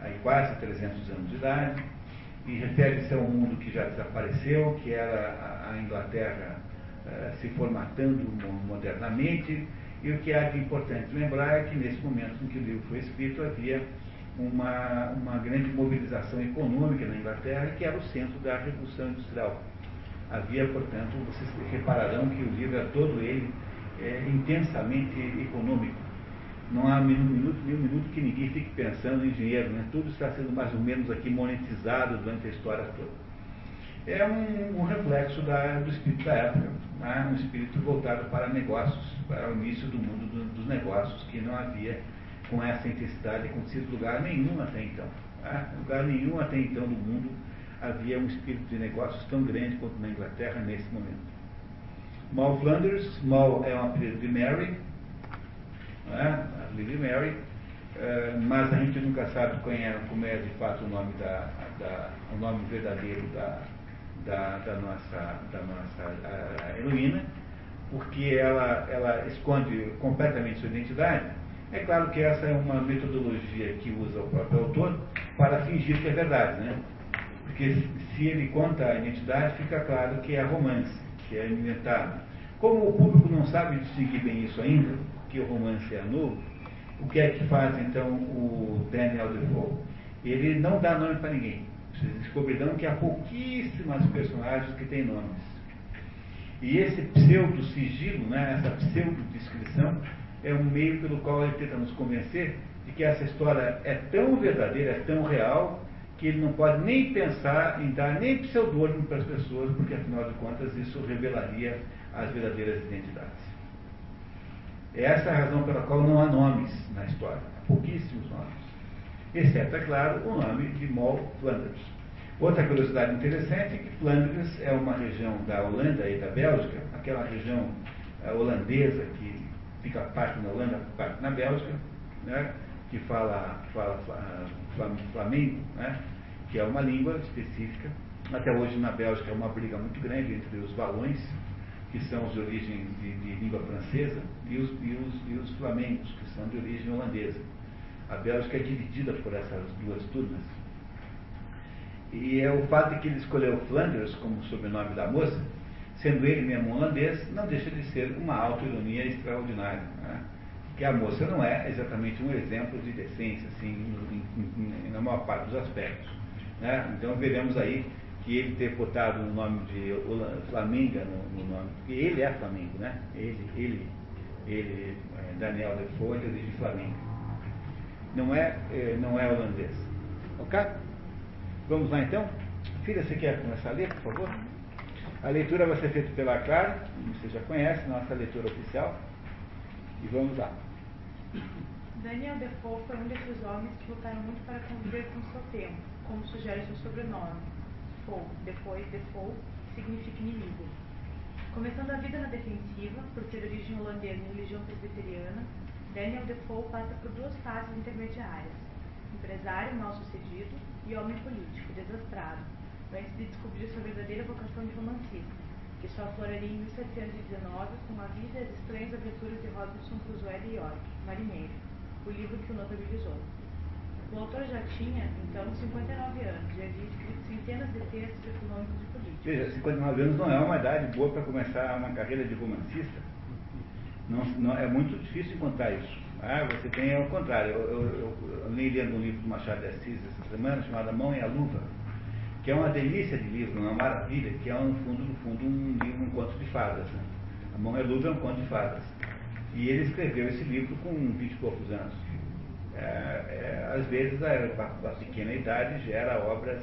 aí quase 300 anos de idade, e refere-se a um mundo que já desapareceu, que era a Inglaterra uh, se formatando modernamente, e o que de importante lembrar é que nesse momento em que o livro foi escrito havia uma, uma grande mobilização econômica na Inglaterra, que era o centro da Revolução Industrial. Havia, portanto, vocês repararão que o livro é todo ele é, intensamente econômico. Não há um minuto, nem um minuto que ninguém fique pensando em dinheiro, né? tudo está sendo mais ou menos aqui monetizado durante a história toda. É um, um reflexo da, do espírito da época, né? um espírito voltado para negócios, para o início do mundo do, dos negócios, que não havia com essa intensidade acontecido lugar nenhum até então. Né? Lugar nenhum até então no mundo havia um espírito de negócios tão grande quanto na Inglaterra nesse momento. Mal Flanders, Mal é um apelido de Mary, né? Lily Mary, uh, mas a gente nunca sabe qual é, como é de fato o nome, da, da o nome verdadeiro da, da, da nossa, da nossa heroína, porque ela, ela esconde completamente sua identidade. É claro que essa é uma metodologia que usa o próprio autor para fingir que é verdade, né? Porque se ele conta a identidade, fica claro que é romance, que é inventado. Como o público não sabe distinguir bem isso ainda, que o romance é novo, o que é que faz então o Daniel Defoe? Ele não dá nome para ninguém. Vocês descobrirão que há pouquíssimas personagens que têm nomes. E esse pseudo-sigilo, né, essa pseudo-descrição, é um meio pelo qual ele tenta nos convencer de que essa história é tão verdadeira, é tão real, que ele não pode nem pensar em dar nem pseudônimo para as pessoas, porque afinal de contas isso revelaria as verdadeiras identidades. Essa é a razão pela qual não há nomes na história, pouquíssimos nomes. Exceto, é claro, o nome de Mol Flanders. Outra curiosidade interessante é que Flandres é uma região da Holanda e da Bélgica, aquela região uh, holandesa que fica parte na Holanda, parte na Bélgica, né, que fala, fala flamengo, né, que é uma língua específica. Até hoje na Bélgica é uma briga muito grande entre os valões, que são de origem de, de língua francesa, e os, e, os, e os flamengos, que são de origem holandesa. A Bélgica é dividida por essas duas turmas. E é o fato de que ele escolheu Flanders como sobrenome da moça, sendo ele mesmo holandês, não deixa de ser uma auto-ironia extraordinária. Né? Que a moça não é exatamente um exemplo de decência, assim, na maior parte dos aspectos. Né? Então veremos aí que ele ter botado o nome de Flamenga no, no, nome, porque ele é Flamengo, né? Ele, ele, ele é, Daniel de origem Flamengo. Não é, é, não é holandês. Ok? Vamos lá então? Filha, você quer começar a ler, por favor? A leitura vai ser feita pela Clara, você já conhece, nossa leitura oficial. E vamos lá. Daniel Defoe foi um desses homens que lutaram muito para conviver com o seu tempo, como sugere seu sobrenome Defoe, depois Defoe, significa inimigo. Começando a vida na defensiva, por ter origem holandesa e religião presbiteriana, Daniel Defoe passa por duas fases intermediárias: empresário mal-sucedido e homem político desastrado, antes de descobrir sua verdadeira vocação de romancista, que só afloraria em 1719 com a vida e as estranhas aventuras de Robinson Crusoe de York, marinheiro, o livro que o notabilizou. O autor já tinha, então, 59 anos e havia escrito centenas de textos econômicos e políticos. Veja, 59 anos não é uma idade boa para começar uma carreira de romancista. Não, não, é muito difícil encontrar isso. Ah, você tem ao contrário. Eu, eu, eu, nem lendo um livro do Machado de Assis essa semana, chamado A Mão e a Luva, que é uma delícia de livro, uma maravilha, que é, no fundo, no fundo um, um conto de fadas. Né? A Mão e a Luva é um conto de fadas. E ele escreveu esse livro com 20 e poucos anos. É, é, às vezes, a, a, a pequena idade gera obras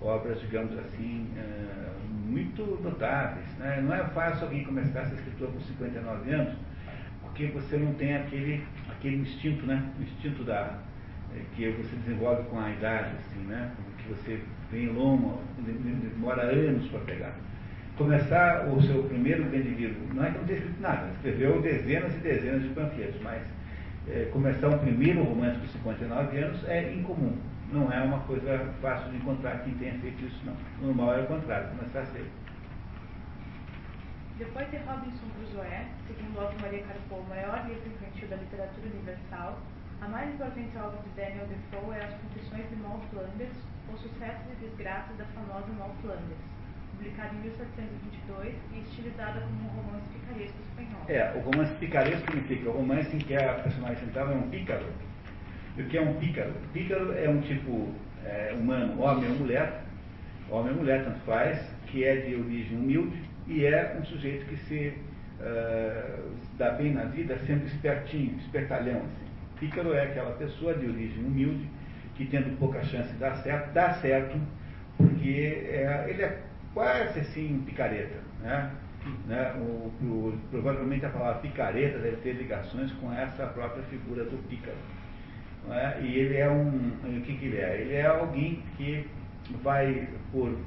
obras, digamos assim, uh, muito notáveis. Né? Não é fácil alguém começar a ser escritor com 59 anos, porque você não tem aquele, aquele instinto, né? O instinto da, eh, que você desenvolve com a idade, assim, né? que você vem longo, demora anos para pegar. Começar o seu primeiro grande livro, não é que não tenha escrito nada, escreveu dezenas e dezenas de panfletos, mas é, começar um primeiro romance com 59 anos é incomum não é uma coisa fácil de encontrar quem tenha feito isso, não. O normal é o contrário, começar cedo. Depois de Robinson Crusoe, segundo Otto Maria Carpo, o maior livro infantil da literatura universal, a mais importante obra de Daniel Defoe é As Confissões de Mal Flanders, ou Sucessos e Desgraças da famosa Mal Flanders, publicada em 1722 e estilizada como um romance picaresco espanhol. É, o romance picaresco significa o romance em que a personagem central é um pícaro o que é um pícaro? Pícaro é um tipo é, humano, homem ou mulher, homem ou mulher, tanto faz, que é de origem humilde e é um sujeito que se uh, dá bem na vida sendo espertinho, espertalhão. Assim. Pícaro é aquela pessoa de origem humilde que tendo pouca chance de dar certo, dá certo porque é, ele é quase assim picareta. Né? Né? O, o, provavelmente a palavra picareta deve ter ligações com essa própria figura do pícaro. É? E ele é um. O que, que ele é? Ele é alguém que vai, por uh,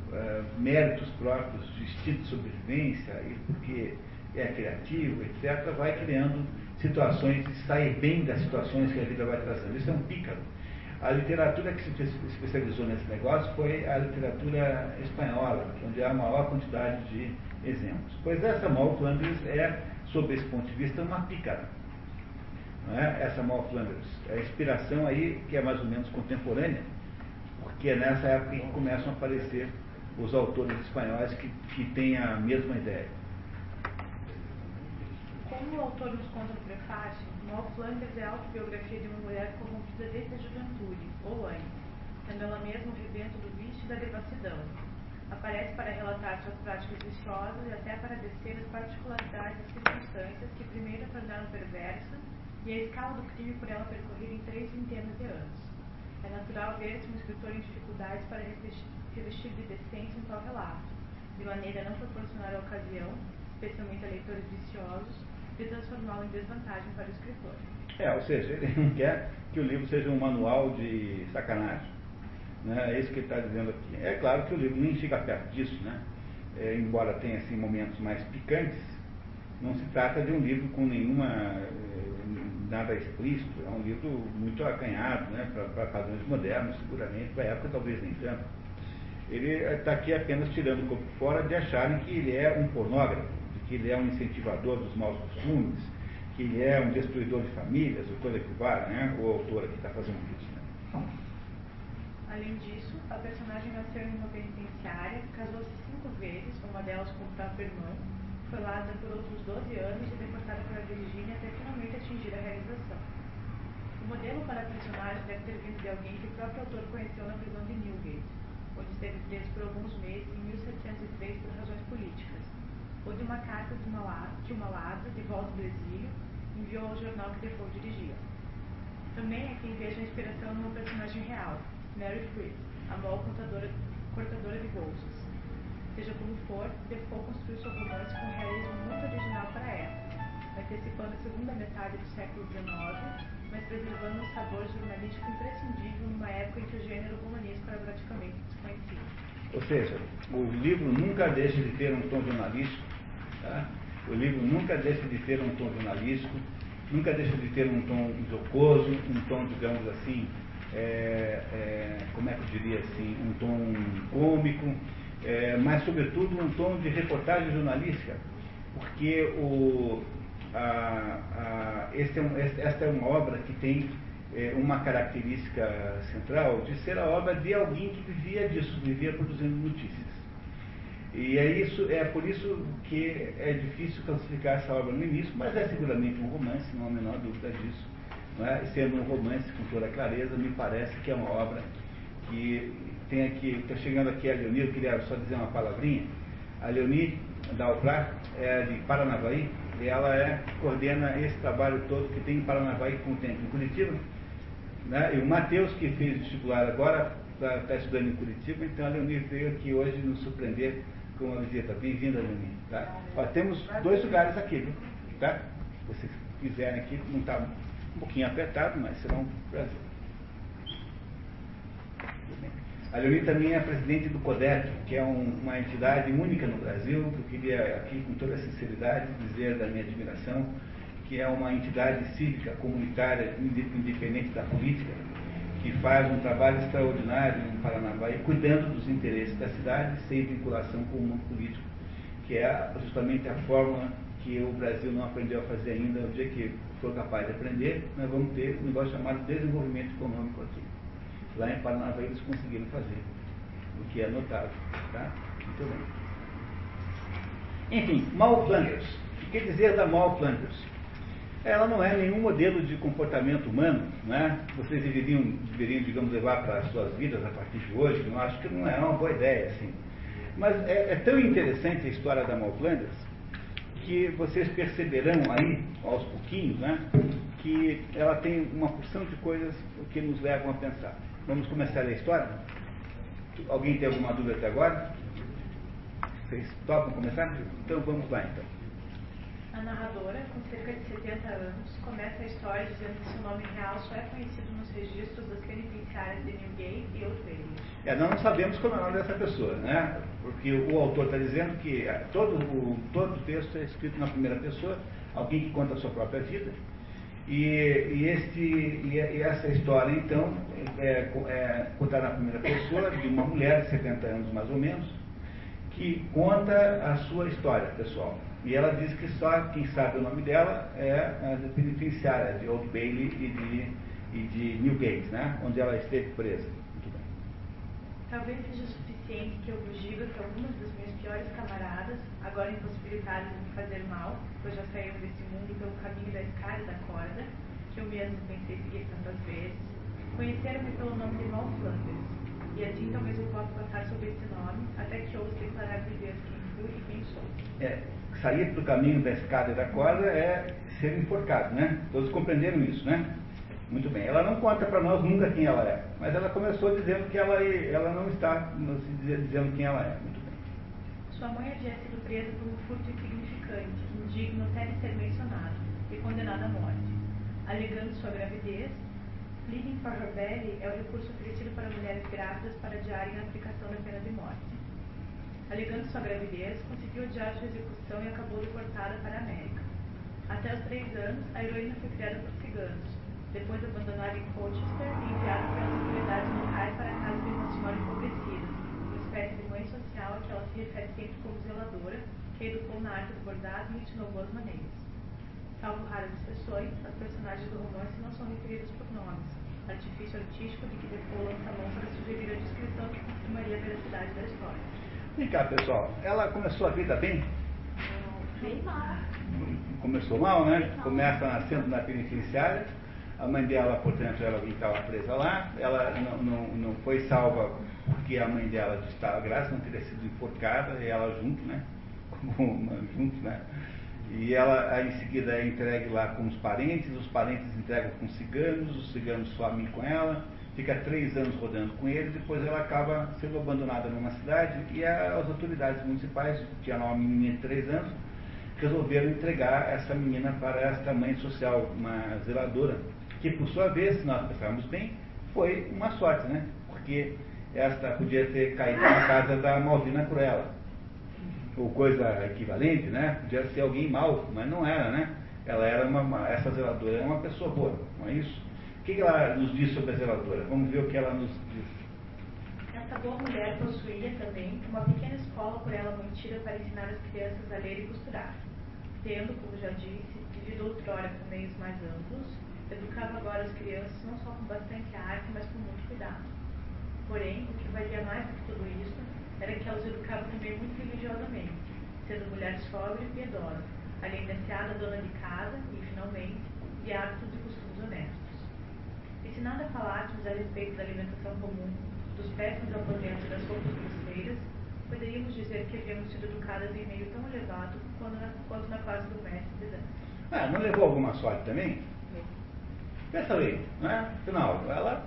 méritos próprios de instinto de sobrevivência e porque é criativo, etc., vai criando situações e sai bem das situações que a vida vai trazendo. Isso é um pícaro. A literatura que se especializou nesse negócio foi a literatura espanhola, onde há a maior quantidade de exemplos. Pois essa Mal Flanders é, sob esse ponto de vista, uma pícara. É? Essa Mal Flanders. É a inspiração aí, que é mais ou menos contemporânea, porque é nessa época que começam a aparecer os autores espanhóis que, que têm a mesma ideia. Como o autor nos conta no prefácio, Mal Flanders é a autobiografia de uma mulher corrompida desde a juventude, ou antes, sendo ela mesma o rebento do vício e da devassidão. Aparece para relatar suas práticas viciosas e até para descer as particularidades das circunstâncias que primeiro a tornaram perversa e a escala do crime por ela percorrida em três centenas de anos. É natural ver-se um escritor em dificuldades para revestir de decência em tal relato, de maneira a não proporcionar a ocasião, especialmente a leitores viciosos, de transformá-lo em desvantagem para o escritor. É, ou seja, ele não quer que o livro seja um manual de sacanagem. Né? É isso que ele está dizendo aqui. É claro que o livro nem chega perto disso, né? É, embora tenha assim, momentos mais picantes, não se trata de um livro com nenhuma eh, nada explícito, é um livro muito acanhado né, para padrões modernos, seguramente, para a época talvez nem tanto. Ele está aqui apenas tirando o corpo fora de acharem que ele é um pornógrafo que ele é um incentivador dos maus costumes, que ele é um destruidor de famílias, ou coisa que vale, né? O autor aqui está fazendo isso. Né? Além disso, a personagem nasceu em uma penitenciária, casou-se cinco vezes, uma delas com o próprio irmão, foi lá por outros 12 anos e deportada para a Virgínia até finalmente atingir a realização. O modelo para a personagem deve ter vindo de alguém que o próprio autor conheceu na prisão de Newgate, onde esteve preso por alguns meses em 1703 por razões políticas ou de uma carta de uma, que de volta do exílio, enviou ao jornal que Defoe dirigia. Também é quem veja a inspiração numa personagem real, Mary Freed, a maior contadora, cortadora de bolsas. Seja como for, Defoe construiu seu romance com um realismo muito original para a época, antecipando a segunda metade do século XIX, mas preservando um sabor jornalístico imprescindível numa época em que o gênero romanesco era praticamente desconhecido. Ou seja, o livro nunca deixa de ter um tom jornalístico, Tá? O livro nunca deixa de ter um tom jornalístico, nunca deixa de ter um tom jocoso, um tom, digamos assim, é, é, como é que eu diria assim, um tom cômico, é, mas sobretudo um tom de reportagem jornalística, porque o, a, a, é um, esta é uma obra que tem é, uma característica central de ser a obra de alguém que vivia disso, vivia produzindo notícias. E é, isso, é por isso que é difícil classificar essa obra no início, mas é seguramente um romance, não há a menor dúvida disso. É? Sendo um romance com toda clareza, me parece que é uma obra que tem aqui, está chegando aqui a Leoni, eu queria só dizer uma palavrinha. A Leoni Dalprat é de Paranavaí, e ela é, coordena esse trabalho todo que tem em Paranavaí com o tempo em Curitiba. Né? E o Matheus, que fez vestibular agora, está tá estudando em Curitiba, então a Leoni veio aqui hoje nos surpreender uma visita. Bem-vinda, Lenin. Tá? Ó, temos dois lugares aqui, viu? Tá? Se vocês quiserem aqui, não está um pouquinho apertado, mas será um prazer. A Leoni também é presidente do CODEP, que é um, uma entidade única no Brasil, que eu queria aqui, com toda sinceridade, dizer da minha admiração, que é uma entidade cívica, comunitária, independente da política, que faz um trabalho extraordinário em Paranaguá, cuidando dos interesses da cidade, sem vinculação com o mundo político, que é justamente a forma que o Brasil não aprendeu a fazer ainda. O dia que for capaz de aprender, nós vamos ter um negócio chamado desenvolvimento econômico aqui. Lá em Paranaguá eles conseguiram fazer, o que é notável. Tá? Muito bem. Enfim, Mal Flanders. O que dizer da Mal Flanders? Ela não é nenhum modelo de comportamento humano, né? Vocês deveriam, deveriam digamos, levar para as suas vidas a partir de hoje. Não acho que não é uma boa ideia, assim. Mas é, é tão interessante a história da Malflanders que vocês perceberão aí, aos pouquinhos, né, que ela tem uma porção de coisas que nos levam a pensar. Vamos começar a história? Alguém tem alguma dúvida até agora? Vocês topam começar? Então vamos lá então. A narradora, com cerca de 70 anos, começa a história dizendo que seu nome real só é conhecido nos registros das penitenciárias de Newgate e Old Bailey. É, nós não sabemos como é o nome dessa pessoa, né? Porque o autor está dizendo que é, todo o, todo o texto é escrito na primeira pessoa, alguém que conta a sua própria vida. E, e, este, e, e essa história, então, é, é contada na primeira pessoa de uma mulher de 70 anos mais ou menos, que conta a sua história pessoal. E ela diz que só quem sabe o nome dela é a penitenciária de Old Bailey e de, e de Newgate, né? onde ela esteve presa. Talvez seja suficiente que eu vos diga que algumas das minhas piores camaradas, agora impossibilitadas de me fazer mal, pois já saíram desse mundo pelo caminho da escada e da corda, que eu mesmo pensei seguir tantas vezes, conheceram-me pelo nome de Mal Flanders, e assim talvez eu possa passar sobre esse nome, até que ouça declarar de Deus quem fui e quem sou. É, sair do caminho da escada e da corda é ser enforcado, né? Todos compreenderam isso, né? Muito bem. Ela não conta para nós nunca quem ela é, mas ela começou dizendo que ela, ela não está dizendo quem ela é. Muito bem. Sua mãe havia sido presa por um furto insignificante, indigno até de ser mencionado, e condenada à morte. Alegando sua gravidez, Pleading for her belly é o recurso oferecido para mulheres grávidas para adiarem a aplicação da pena de morte. Alegando sua gravidez, conseguiu adiar sua execução e acabou deportada para a América. Até os três anos, a heroína foi criada por ciganos, depois abandonada em Colchester e enviada pelas autoridades locais para a casa de uma senhora empobrecida, uma espécie de mãe social a que ela se refere sempre como zeladora, que educou na arte do bordado e ensinou boas maneiras. Salvo raras exceções, as personagens do romance não são referidas por nomes, artifício artístico de que a mão para sugerir a descrição que confirmaria a veracidade da história. Vem cá, pessoal. Ela começou a vida bem? Bem mal. Começou mal, né? Começa nascendo na penitenciária. A mãe dela, portanto, que estava presa lá. Ela não, não, não foi salva porque a mãe dela estava grávida, não teria sido enforcada, e ela junto, né? junto, né? E ela, em seguida, é entregue lá com os parentes, os parentes entregam com os ciganos, os ciganos somem com ela fica três anos rodando com ele, depois ela acaba sendo abandonada numa cidade e as autoridades municipais, tinha lá uma menina de três anos, resolveram entregar essa menina para esta mãe social, uma zeladora, que por sua vez, se nós pensarmos bem, foi uma sorte, né? Porque esta podia ter caído na casa da Malvina Cruella, ou coisa equivalente, né? Podia ser alguém mau, mas não era, né? Ela era uma, essa zeladora era uma pessoa boa, não é isso? O que ela nos diz sobre a zeladora? Vamos ver o que ela nos diz. Essa boa mulher possuía também uma pequena escola por ela mantida para ensinar as crianças a ler e costurar. Tendo, como já disse, vivido outrora com meios mais amplos, educava agora as crianças não só com bastante arte, mas com muito cuidado. Porém, o que valia mais do que tudo isso era que ela os educava também muito religiosamente, sendo mulher sóbria e piedosa, além de ser dona de casa e, finalmente, de hábitos e costumes honestos. E se nada falássemos a respeito da alimentação comum, dos péssimos aposentos das roupas grosseiras, poderíamos dizer que havíamos sido educadas em meio tão elevado quanto na, quanto na fase do mestre de dança. Ah, não levou alguma sorte também? Pensa aí, né? Afinal, ela,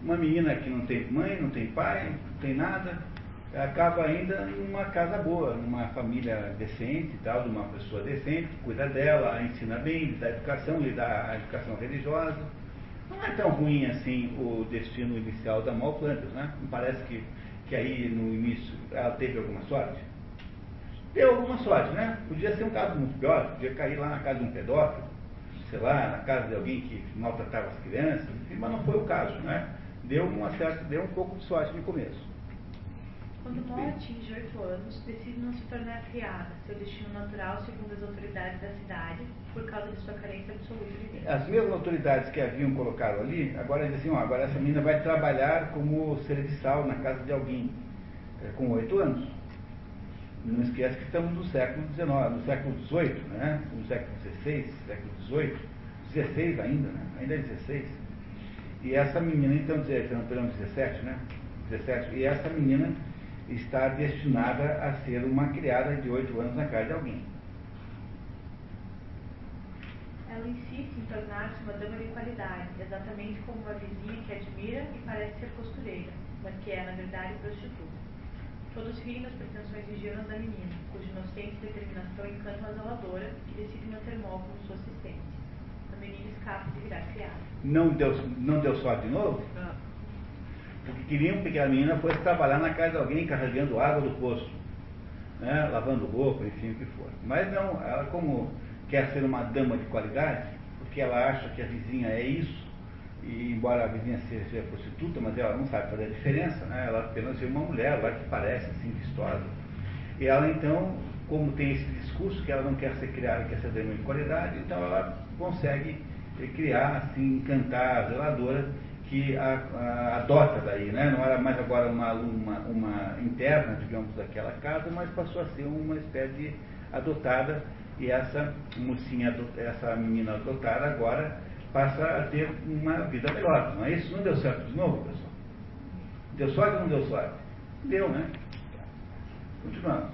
uma menina que não tem mãe, não tem pai, não tem nada, acaba ainda numa casa boa, numa família decente tal, de uma pessoa decente, cuida dela, ensina bem, lhe dá educação, lhe dá a educação religiosa não é tão ruim assim o destino inicial da Mal Plantas, né? Não parece que, que aí no início ela teve alguma sorte? Deu alguma sorte, né? Podia ser um caso muito pior, podia cair lá na casa de um pedófilo, sei lá, na casa de alguém que maltratava as crianças, mas não foi o caso, né? Deu uma certa, deu um pouco de sorte no começo. Quando Paul atinge oito anos, decide não se tornar criada, seu destino natural segundo as autoridades da cidade, por causa de sua carência absoluta de Deus. As mesmas autoridades que haviam colocado ali, agora dizem ó, agora essa menina vai trabalhar como serviçal na casa de alguém, é, com oito anos. Não esquece que estamos no século XIX, no século XVIII, né? no século XVI, século XVIII, XVI ainda, né? ainda é XVI. E essa menina, então, perdão, 17, né? 17, e essa menina está destinada a ser uma criada de 8 anos na casa de alguém. Ela insiste em tornar-se uma dama de qualidade, exatamente como uma vizinha que admira e parece ser costureira, mas que é, na verdade, prostituta. Todos riem das pretensões ingênuas da menina, cuja inocente determinação encanta a zeladora, que decide manter Mol como sua assistente. A menina escapa de virar criada. Não deu, não deu sorte de novo? Não. Porque queriam que a menina fosse trabalhar na casa de alguém carregando água do poço, né? lavando roupa, enfim, o que for. Mas não, ela como quer ser uma dama de qualidade, porque ela acha que a vizinha é isso, e embora a vizinha seja prostituta, mas ela não sabe fazer a diferença, né? ela apenas é uma mulher lá que parece assim vistosa. E ela então, como tem esse discurso que ela não quer ser criada, quer ser dama de qualidade, então ela consegue criar, assim, encantar a zeladora que a, a, adota daí, né? não era mais agora uma, uma, uma interna, digamos, daquela casa, mas passou a ser uma espécie de adotada e essa mocinha, essa menina adotada agora passa a ter uma vida melhor, não é isso? Não deu certo de novo, pessoal? Deu sorte ou não deu sorte? Deu, né? Continuando.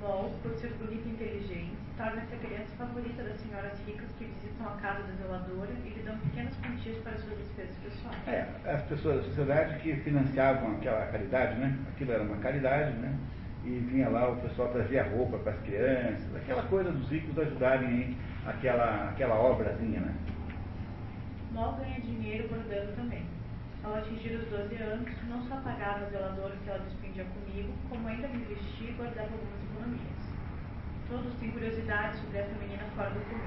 Bom, por ser bonita e inteligente, torna-se a criança favorita das senhoras ricas que visitam a casa da zeladora e lhe dão pequenas quantias para suas despesas pessoais. É, as pessoas da sociedade que financiavam aquela caridade, né? Aquilo era uma caridade, né? e vinha lá, o pessoal trazia roupa para as crianças, aquela coisa dos ricos ajudarem em aquela, aquela obrazinha, né? Mal ganha dinheiro bordando também. Ao atingir os 12 anos, não só pagava as zeladoras que ela despendia comigo, como ainda me vestia e guardava algumas economias. Todos têm curiosidade sobre essa menina fora do comum.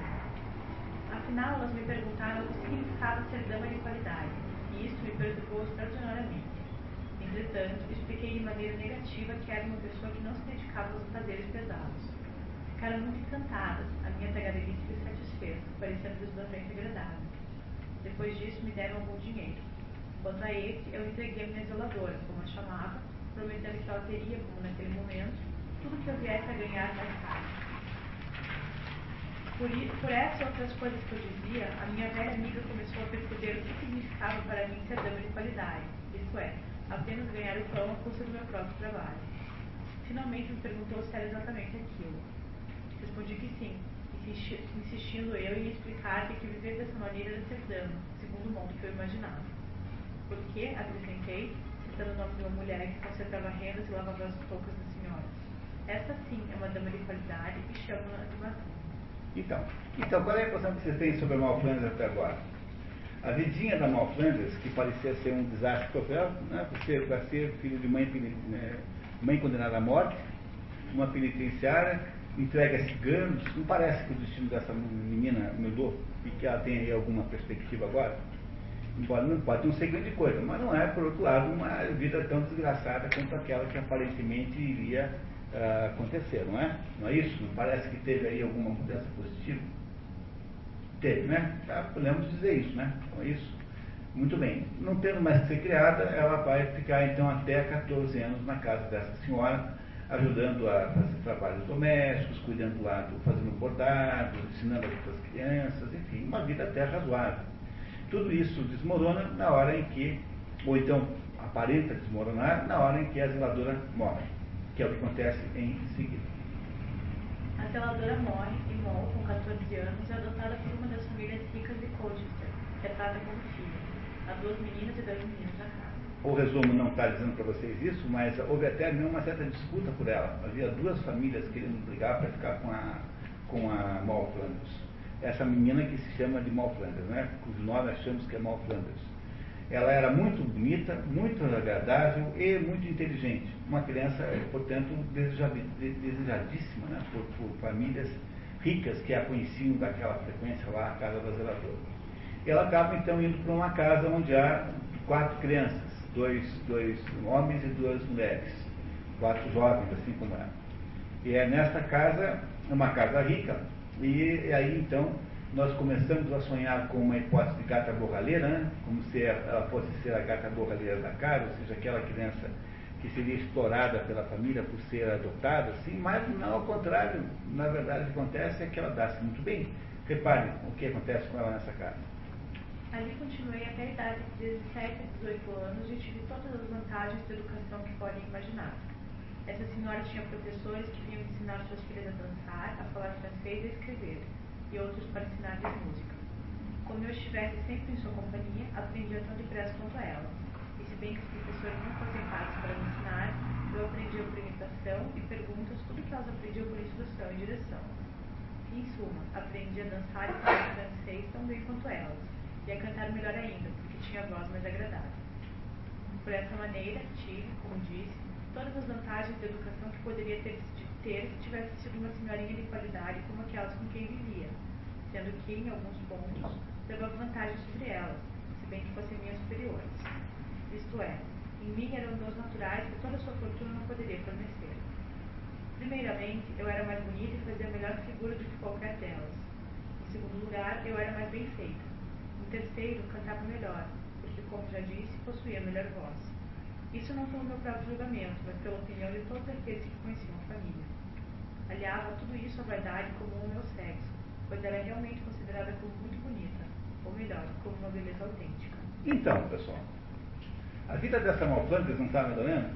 Afinal, elas me perguntaram o que significava ser dama de qualidade, e isso me perturbou extraordinariamente. Entretanto, expliquei de maneira negativa que era uma pessoa que não se dedicava aos fazeres pesados. Ficaram muito encantadas, a minha tagarelice lhes satisfez, parecendo-lhes bastante agradável. Depois disso, me deram algum dinheiro. Quanto a esse, eu entreguei a minha isoladora, como a chamava, prometendo que ela teria, como naquele momento, tudo que eu viesse a ganhar mais tarde. Por, por outras coisas que eu dizia, a minha velha amiga começou a perceber o que significava para mim ser dama de qualidade, isto é, apenas ganhar o pão à custa do meu próprio trabalho. Finalmente me perguntou se era exatamente aquilo. Respondi que sim, insistindo eu em explicar que viver dessa maneira era ser dama, segundo o modo que eu imaginava. Porque, acrescentei, citando o nome de uma mulher que consertava rendas e lavava as toucas. Essa sim é uma dama de qualidade e chamo-na de Matilde. Então, então, qual é a impressão que vocês têm sobre a Malflanders até agora? A vidinha da Malflanders, que parecia ser um desastre total, né, por ser, para ser filho de mãe, né, mãe condenada à morte, uma penitenciária, entrega a ciganos, não parece que o destino dessa menina mudou e que ela tem aí alguma perspectiva agora? Embora não pode não ser grande coisa, mas não é, por outro lado, uma vida tão desgraçada quanto aquela que aparentemente iria uh, acontecer, não é? Não é isso? Não parece que teve aí alguma mudança positiva? Teve, né? Podemos dizer isso, né? Então é isso. Muito bem. Não tendo mais que ser criada, ela vai ficar então até 14 anos na casa dessa senhora, ajudando a fazer trabalhos domésticos, cuidando lá, do, fazendo bordados, ensinando as crianças, enfim, uma vida até razoável. Tudo isso desmorona na hora em que, ou então aparenta desmoronar, na hora em que a zeladora morre, que é o que acontece em seguida. A zeladora morre e Moll, com 14 anos, é adotada por uma das famílias ricas de Colchester, que é trata como filha. Há duas meninas e dois meninos na casa. O resumo não está dizendo para vocês isso, mas houve até mesmo uma certa disputa por ela. Havia duas famílias querendo brigar para ficar com a, com a Mal Flanders. Essa menina que se chama de Mal Flanders, né? cujo nome achamos que é Mal Flanders. Ela era muito bonita, muito agradável e muito inteligente. Uma criança, portanto, desejadíssima né? por, por famílias ricas que a conheciam daquela frequência lá, a casa da zeladora. Ela acaba então indo para uma casa onde há quatro crianças, dois, dois homens e duas mulheres, quatro jovens, assim como ela. E é nesta casa, uma casa rica, e aí então nós começamos a sonhar com uma hipótese de gata borralheira, né? como se ela fosse ser a gata borralheira da casa, ou seja, aquela criança que seria explorada pela família por ser adotada, sim, mas não ao contrário. Na verdade, o que acontece é que ela dá-se muito bem. Repare o que acontece com ela nessa casa. Ali continuei até a idade de 17 a 18 anos e tive todas as vantagens da educação que podem imaginar. Essa senhora tinha professores que vinham ensinar suas filhas a dançar, a falar francês e a escrever, e outros para ensinar-lhes música. Como eu estivesse sempre em sua companhia, aprendia tão depressa quanto ela. E se bem que os professores não fossem fáceis para me ensinar, eu aprendia por imitação e perguntas tudo que elas aprendiam por instrução e direção. Em suma, aprendi a dançar e falar francês tão bem quanto elas, e a cantar melhor ainda, porque tinha voz mais agradável. Por essa maneira, tive, como disse, todas as vantagens da educação que poderia ter, se tivesse sido uma senhorinha de qualidade como aquelas com quem vivia, sendo que, em alguns pontos, levava vantagem sobre elas, se bem que fossem minhas superiores. Isto é, em mim eram dons naturais que toda sua fortuna não poderia fornecer. Primeiramente, eu era mais bonita e fazia melhor figura do que qualquer delas. Em segundo lugar, eu era mais bem feita. Em terceiro, cantava melhor, porque, como já disse, possuía melhor voz. Isso não pelo meu próprio julgamento, mas pela opinião de todos aqueles que conheciam a família. Aliava tudo isso à vaidade comum ao meu sexo, pois ela é realmente considerada como muito bonita, ou melhor, como uma beleza autêntica. Então, pessoal, a vida dessa Malflantes não está melhorando?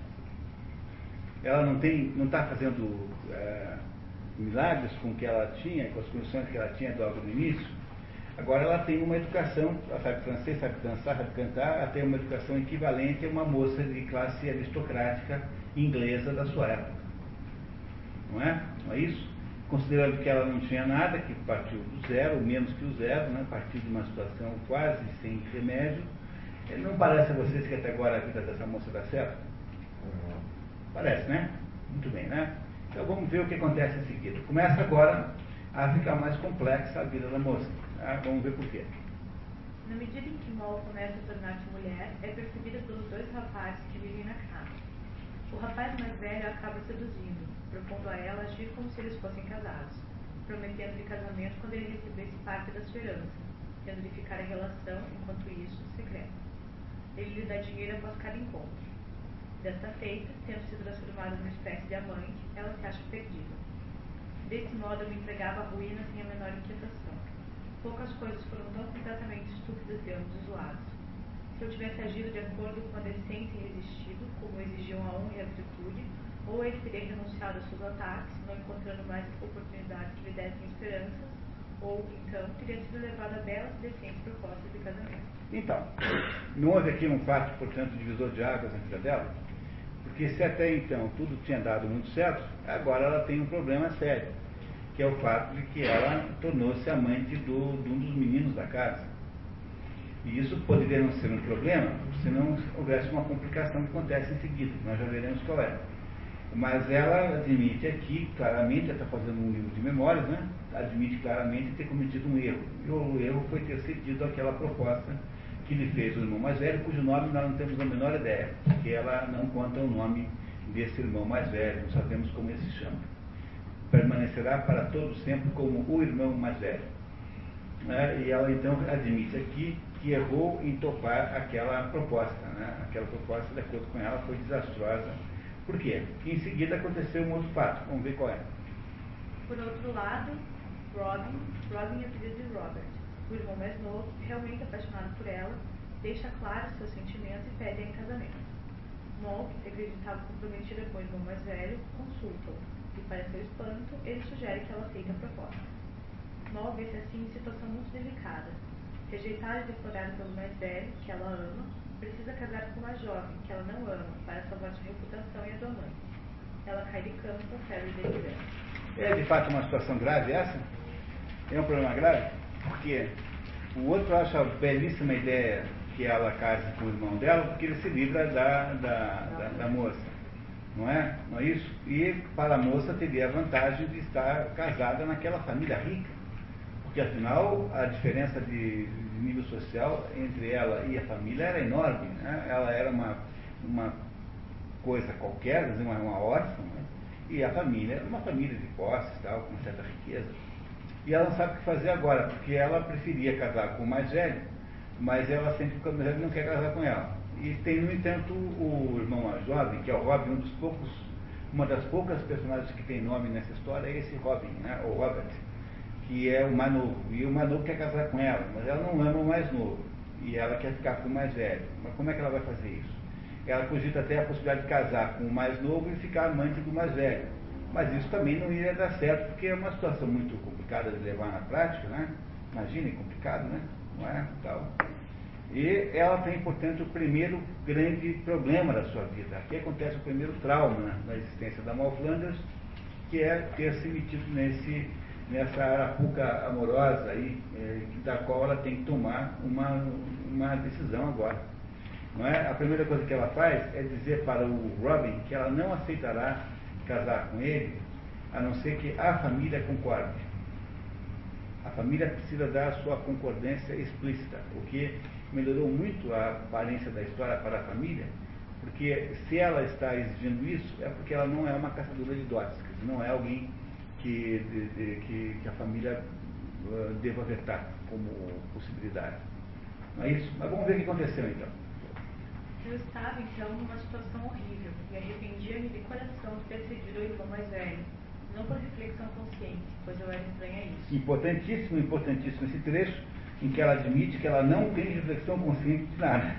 Ela não tem, não está fazendo é, milagres com o que ela tinha, com as condições que ela tinha logo no início. Agora ela tem uma educação, ela sabe francês, sabe dançar, sabe cantar, ela tem uma educação equivalente a uma moça de classe aristocrática inglesa da sua época. Não é? Não é isso? Considerando que ela não tinha nada, que partiu do zero, menos que o zero, né? partiu de uma situação quase sem remédio. Não parece a vocês que até agora a vida dessa moça dá certo? Parece, né? Muito bem, né? Então vamos ver o que acontece em seguida. Começa agora a ficar mais complexa a vida da moça. Tá? Vamos ver por quê. Na medida em que Moll começa a tornar-se mulher, é percebida pelos dois rapazes que vivem na casa. O rapaz mais velho acaba seduzindo, propondo a ela agir como se eles fossem casados, prometendo-lhe casamento quando ele recebesse parte da sua herança, tendo de ficar a relação, enquanto isso, secreta. Ele lhe dá dinheiro após cada encontro. Desta feita, tendo sido transformada numa espécie de amante, ela se acha perdida. Desse modo, eu me entregava à ruína sem a menor inquietação. Poucas coisas foram tão completamente estúpidas de ambos os lados. Se eu tivesse agido de acordo com a decência resistido, como exigiam a honra e a virtude, ou ele teria renunciado aos seus ataques, não encontrando mais oportunidades que lhe dessem esperanças, ou então teria sido levado a belas e decentes propostas de casamento. Então, não houve aqui um fato, portanto, divisor de águas vida dela? Porque se até então tudo tinha dado muito certo, agora ela tem um problema sério, que é o fato de que ela tornou-se amante do, de um dos meninos da casa. E isso poderia não ser um problema se não houvesse uma complicação que acontece em seguida, nós já veremos qual é. Mas ela admite aqui, claramente, está fazendo um livro de memórias, né? admite claramente ter cometido um erro. E o erro foi ter cedido aquela proposta que lhe fez o irmão mais velho, cujo nome nós não temos a menor ideia, porque ela não conta o nome desse irmão mais velho, não sabemos como ele se chama. Permanecerá para todo sempre como o irmão mais velho. É, e ela então admite aqui que errou em topar aquela proposta. Né? Aquela proposta, de acordo com ela, foi desastrosa. Por quê? Porque em seguida aconteceu um outro fato. Vamos ver qual é. Por outro lado, Robin, Robin é filho de Robert, o irmão mais novo, realmente apaixonado por ela, deixa claro seus sentimentos e pede em casamento. Que acreditava comprometida com o irmão mais velho, consulta-o, e para seu espanto, ele sugere que ela aceite a proposta. Moll vê-se assim em situação muito delicada. Rejeitada e deplorada pelo mais velho, que ela ama, precisa casar com uma jovem, que ela não ama, para salvar sua reputação e a do amante. Ela cai de campo, febre delirante. É de fato uma situação grave essa? É um problema grave? Porque o outro acha belíssima ideia que ela case com o irmão dela, porque ele se livra da, da, da, da moça. Não é? Não é isso? E para a moça teria a vantagem de estar casada naquela família rica. Porque afinal a diferença de nível social entre ela e a família era enorme. Né? Ela era uma, uma coisa qualquer, uma, uma órfã, né? e a família era uma família de posses, tal, com certa riqueza. E ela não sabe o que fazer agora, porque ela preferia casar com o mais velho, mas ela sempre que o mais velho não quer casar com ela. E tem, no entanto, o irmão mais jovem, que é o Robin, um dos poucos, uma das poucas personagens que tem nome nessa história é esse Robin, né? o Robert, que é o mais novo. E o mais novo quer casar com ela, mas ela não ama o mais novo. E ela quer ficar com o mais velho. Mas como é que ela vai fazer isso? Ela cogita até a possibilidade de casar com o mais novo e ficar amante do mais velho. Mas isso também não iria dar certo, porque é uma situação muito complicada de levar na prática, né? Imaginem, complicado, né? Não é? Tal. E ela tem, portanto, o primeiro grande problema da sua vida. Aqui acontece o primeiro trauma né, na existência da Malflanders, que é ter se metido nesse, nessa arapuca amorosa aí, eh, da qual ela tem que tomar uma, uma decisão agora. Não é? A primeira coisa que ela faz é dizer para o Robin que ela não aceitará casar com ele, a não ser que a família concorde. A família precisa dar a sua concordância explícita, o que melhorou muito a aparência da história para a família, porque se ela está exigindo isso, é porque ela não é uma caçadora de dotes, não é alguém que, de, de, que, que, a família uh, deva vetar como possibilidade. Não é isso? Mas vamos ver o que aconteceu então. Eu estava então numa situação horrível e arrependia-me de coração de ter cedido ao irmão mais velho, não por reflexão consciente, pois eu era estranha a isso. Importantíssimo, importantíssimo esse trecho em que ela admite que ela não tem reflexão consciente de nada.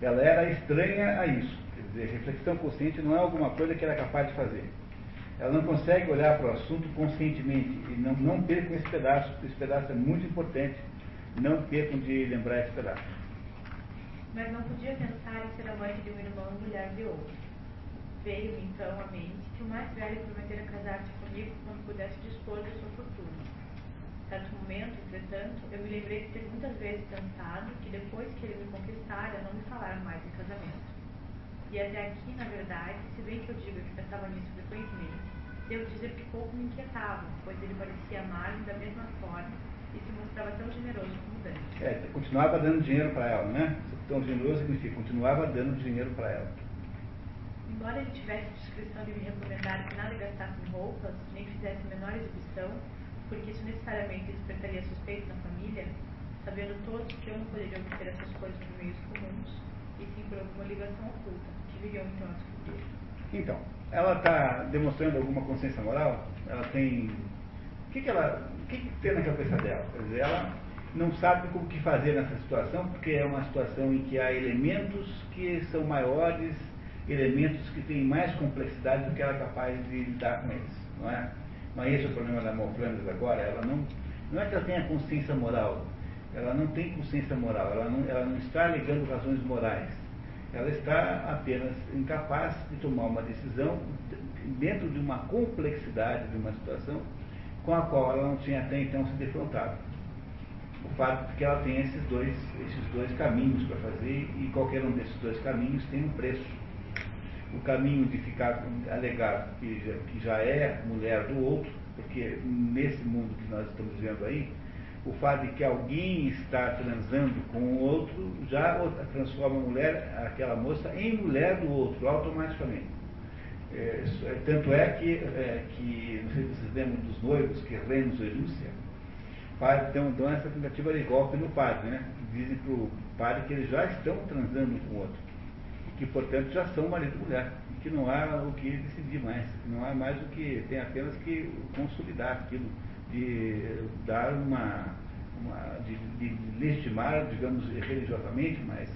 Ela era estranha a isso. Quer dizer, reflexão consciente não é alguma coisa que ela é capaz de fazer. Ela não consegue olhar para o assunto conscientemente e não, não percam esse pedaço, porque esse pedaço é muito importante. Não percam de lembrar esse pedaço. Mas não podia pensar em ser a mãe de um irmão e mulher de outro. Veio-me então à mente que o mais velho prometera casar-se comigo quando pudesse dispor de sua fortuna certo momento, entretanto, eu me lembrei de ter muitas vezes pensado que depois que ele me conquistara, não me falara mais em casamento. E até aqui, na verdade, se bem que eu digo que pensava nisso frequentemente, devo dizer que pouco me inquietava, pois ele parecia amar-me da mesma forma e se mostrava tão generoso como antes. É, continuava dando dinheiro para ela, né? Tão generoso significa, continuava dando dinheiro para ela. Embora ele tivesse discrição de me recomendar que nada gastasse em roupas, nem fizesse a menor exibição, porque isso necessariamente despertaria suspeito na família, sabendo todos que eu não poderia obter essas coisas por meios comuns, e sim por alguma ligação oculta, que viriam então a descobrir. Então, ela está demonstrando alguma consciência moral? Ela tem. O que, que ela. O que, que tem na cabeça dela? Quer dizer, ela não sabe o que fazer nessa situação, porque é uma situação em que há elementos que são maiores, elementos que têm mais complexidade do que ela é capaz de lidar com eles, não é? Mas esse é o problema da Malflanders agora, ela não, não é que ela tenha consciência moral, ela não tem consciência moral, ela não, ela não está alegando razões morais. Ela está apenas incapaz de tomar uma decisão dentro de uma complexidade de uma situação com a qual ela não tinha até então se defrontado. O fato de que ela tem esses dois, esses dois caminhos para fazer e qualquer um desses dois caminhos tem um preço o caminho de ficar alegar que já, que já é mulher do outro, porque nesse mundo que nós estamos vendo aí, o fato de que alguém está transando com o outro já transforma a mulher, aquela moça, em mulher do outro, automaticamente. É, é tanto é que, é, que, vocês lembram dos noivos que Renos e Lúcia, então dão essa tentativa de golpe no padre, né? Dizem para o padre que eles já estão transando com o outro que portanto já são marido e mulher, e que não há o que decidir mais, não há mais o que, tem apenas que consolidar aquilo, de dar uma, uma de, de legitimar, digamos, religiosamente, mas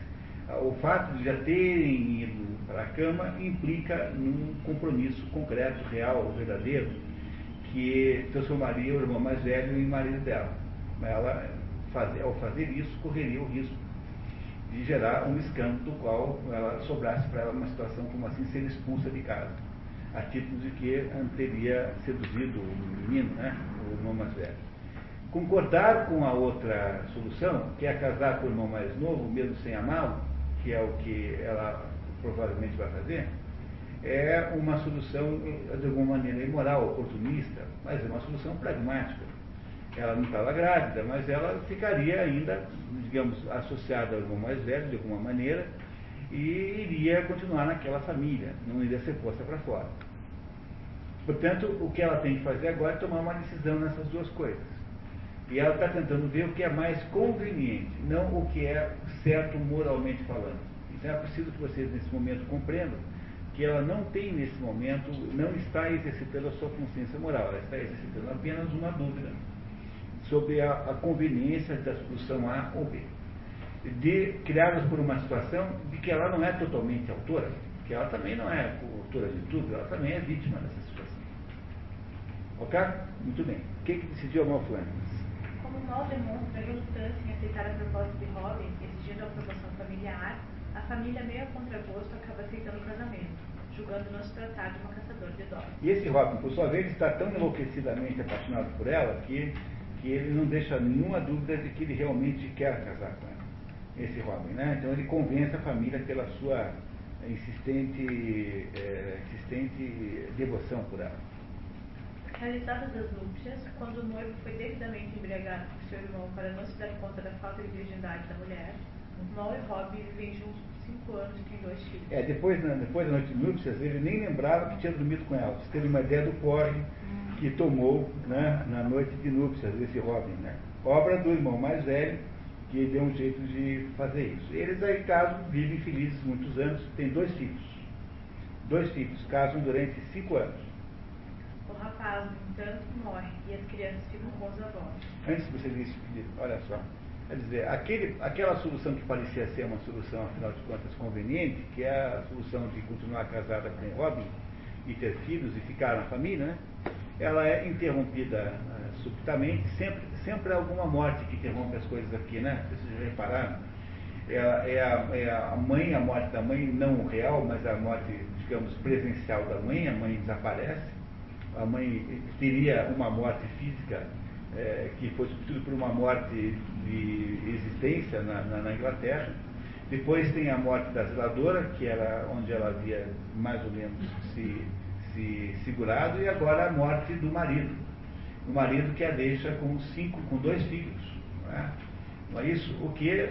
o fato de já terem ido para a cama implica num compromisso concreto, real, verdadeiro, que transformaria o irmão mais velho em marido dela. Ela, ao fazer isso, correria o risco de gerar um escândalo do qual ela sobrasse para ela uma situação como assim ser expulsa de casa, a título de que teria seduzido o menino, né, o irmão mais velho. Concordar com a outra solução, que é casar com o irmão mais novo, mesmo sem amá-lo, que é o que ela provavelmente vai fazer, é uma solução de alguma maneira imoral, oportunista, mas é uma solução pragmática ela não estava grávida, mas ela ficaria ainda, digamos, associada ao irmão mais velho, de alguma maneira, e iria continuar naquela família, não iria ser posta para fora. Portanto, o que ela tem que fazer agora é tomar uma decisão nessas duas coisas. E ela está tentando ver o que é mais conveniente, não o que é certo moralmente falando. Então é preciso que vocês, nesse momento, compreendam que ela não tem, nesse momento, não está exercitando a sua consciência moral, ela está exercitando apenas uma dúvida sobre a, a conveniência da solução A ou B. De, criadas por uma situação de que ela não é totalmente autora, que ela também não é autora de tudo, ela também é vítima dessa situação. Ok? Muito bem. O que, que decidiu a Malflanes? Como Mal demonstra relutância em aceitar a proposta de Robin, exigindo a aprovação familiar, a família, meio a contragosto, acaba aceitando o casamento, julgando não se tratar de uma caçadora de dólares. E esse Robin, por sua vez, está tão enlouquecidamente apaixonado por ela que, que ele não deixa nenhuma dúvida de que ele realmente quer casar com ela. Esse Robin, né? Então ele convence a família pela sua insistente, é, insistente devoção por ela. Realizadas as núpcias, quando o noivo foi devidamente embriagado por seu irmão para não se dar conta da falta de virgindade da mulher, Mal e Rob vivem juntos por cinco anos e têm dois filhos. É, depois, depois da noite de núpcias, ele nem lembrava que tinha dormido com ela. Você teve uma ideia do porre que tomou né, na noite de núpcias, esse Robin. Né? Obra do irmão mais velho, que deu um jeito de fazer isso. Eles aí casam, vivem felizes muitos anos, têm dois filhos. Dois filhos, casam durante cinco anos. Rapaz, no entanto, morre e as crianças ficam com os avós. Antes de você isso, olha só. Quer dizer, aquele, aquela solução que parecia ser uma solução, afinal de contas, conveniente, que é a solução de continuar casada com Robin e ter filhos e ficar na família, né? ela é interrompida uh, subitamente, sempre, sempre há alguma morte que interrompe as coisas aqui, né? Vocês já repararam? É, é, a, é a mãe, a morte da mãe, não real, mas a morte, digamos, presencial da mãe, a mãe desaparece, a mãe teria uma morte física é, que foi substituído por uma morte de existência na, na, na, Inglaterra. Depois tem a morte da zeladora, que era onde ela havia mais ou menos se, se segurado, e agora a morte do marido. O marido que a deixa com cinco, com dois filhos. Não é? Não é isso? O que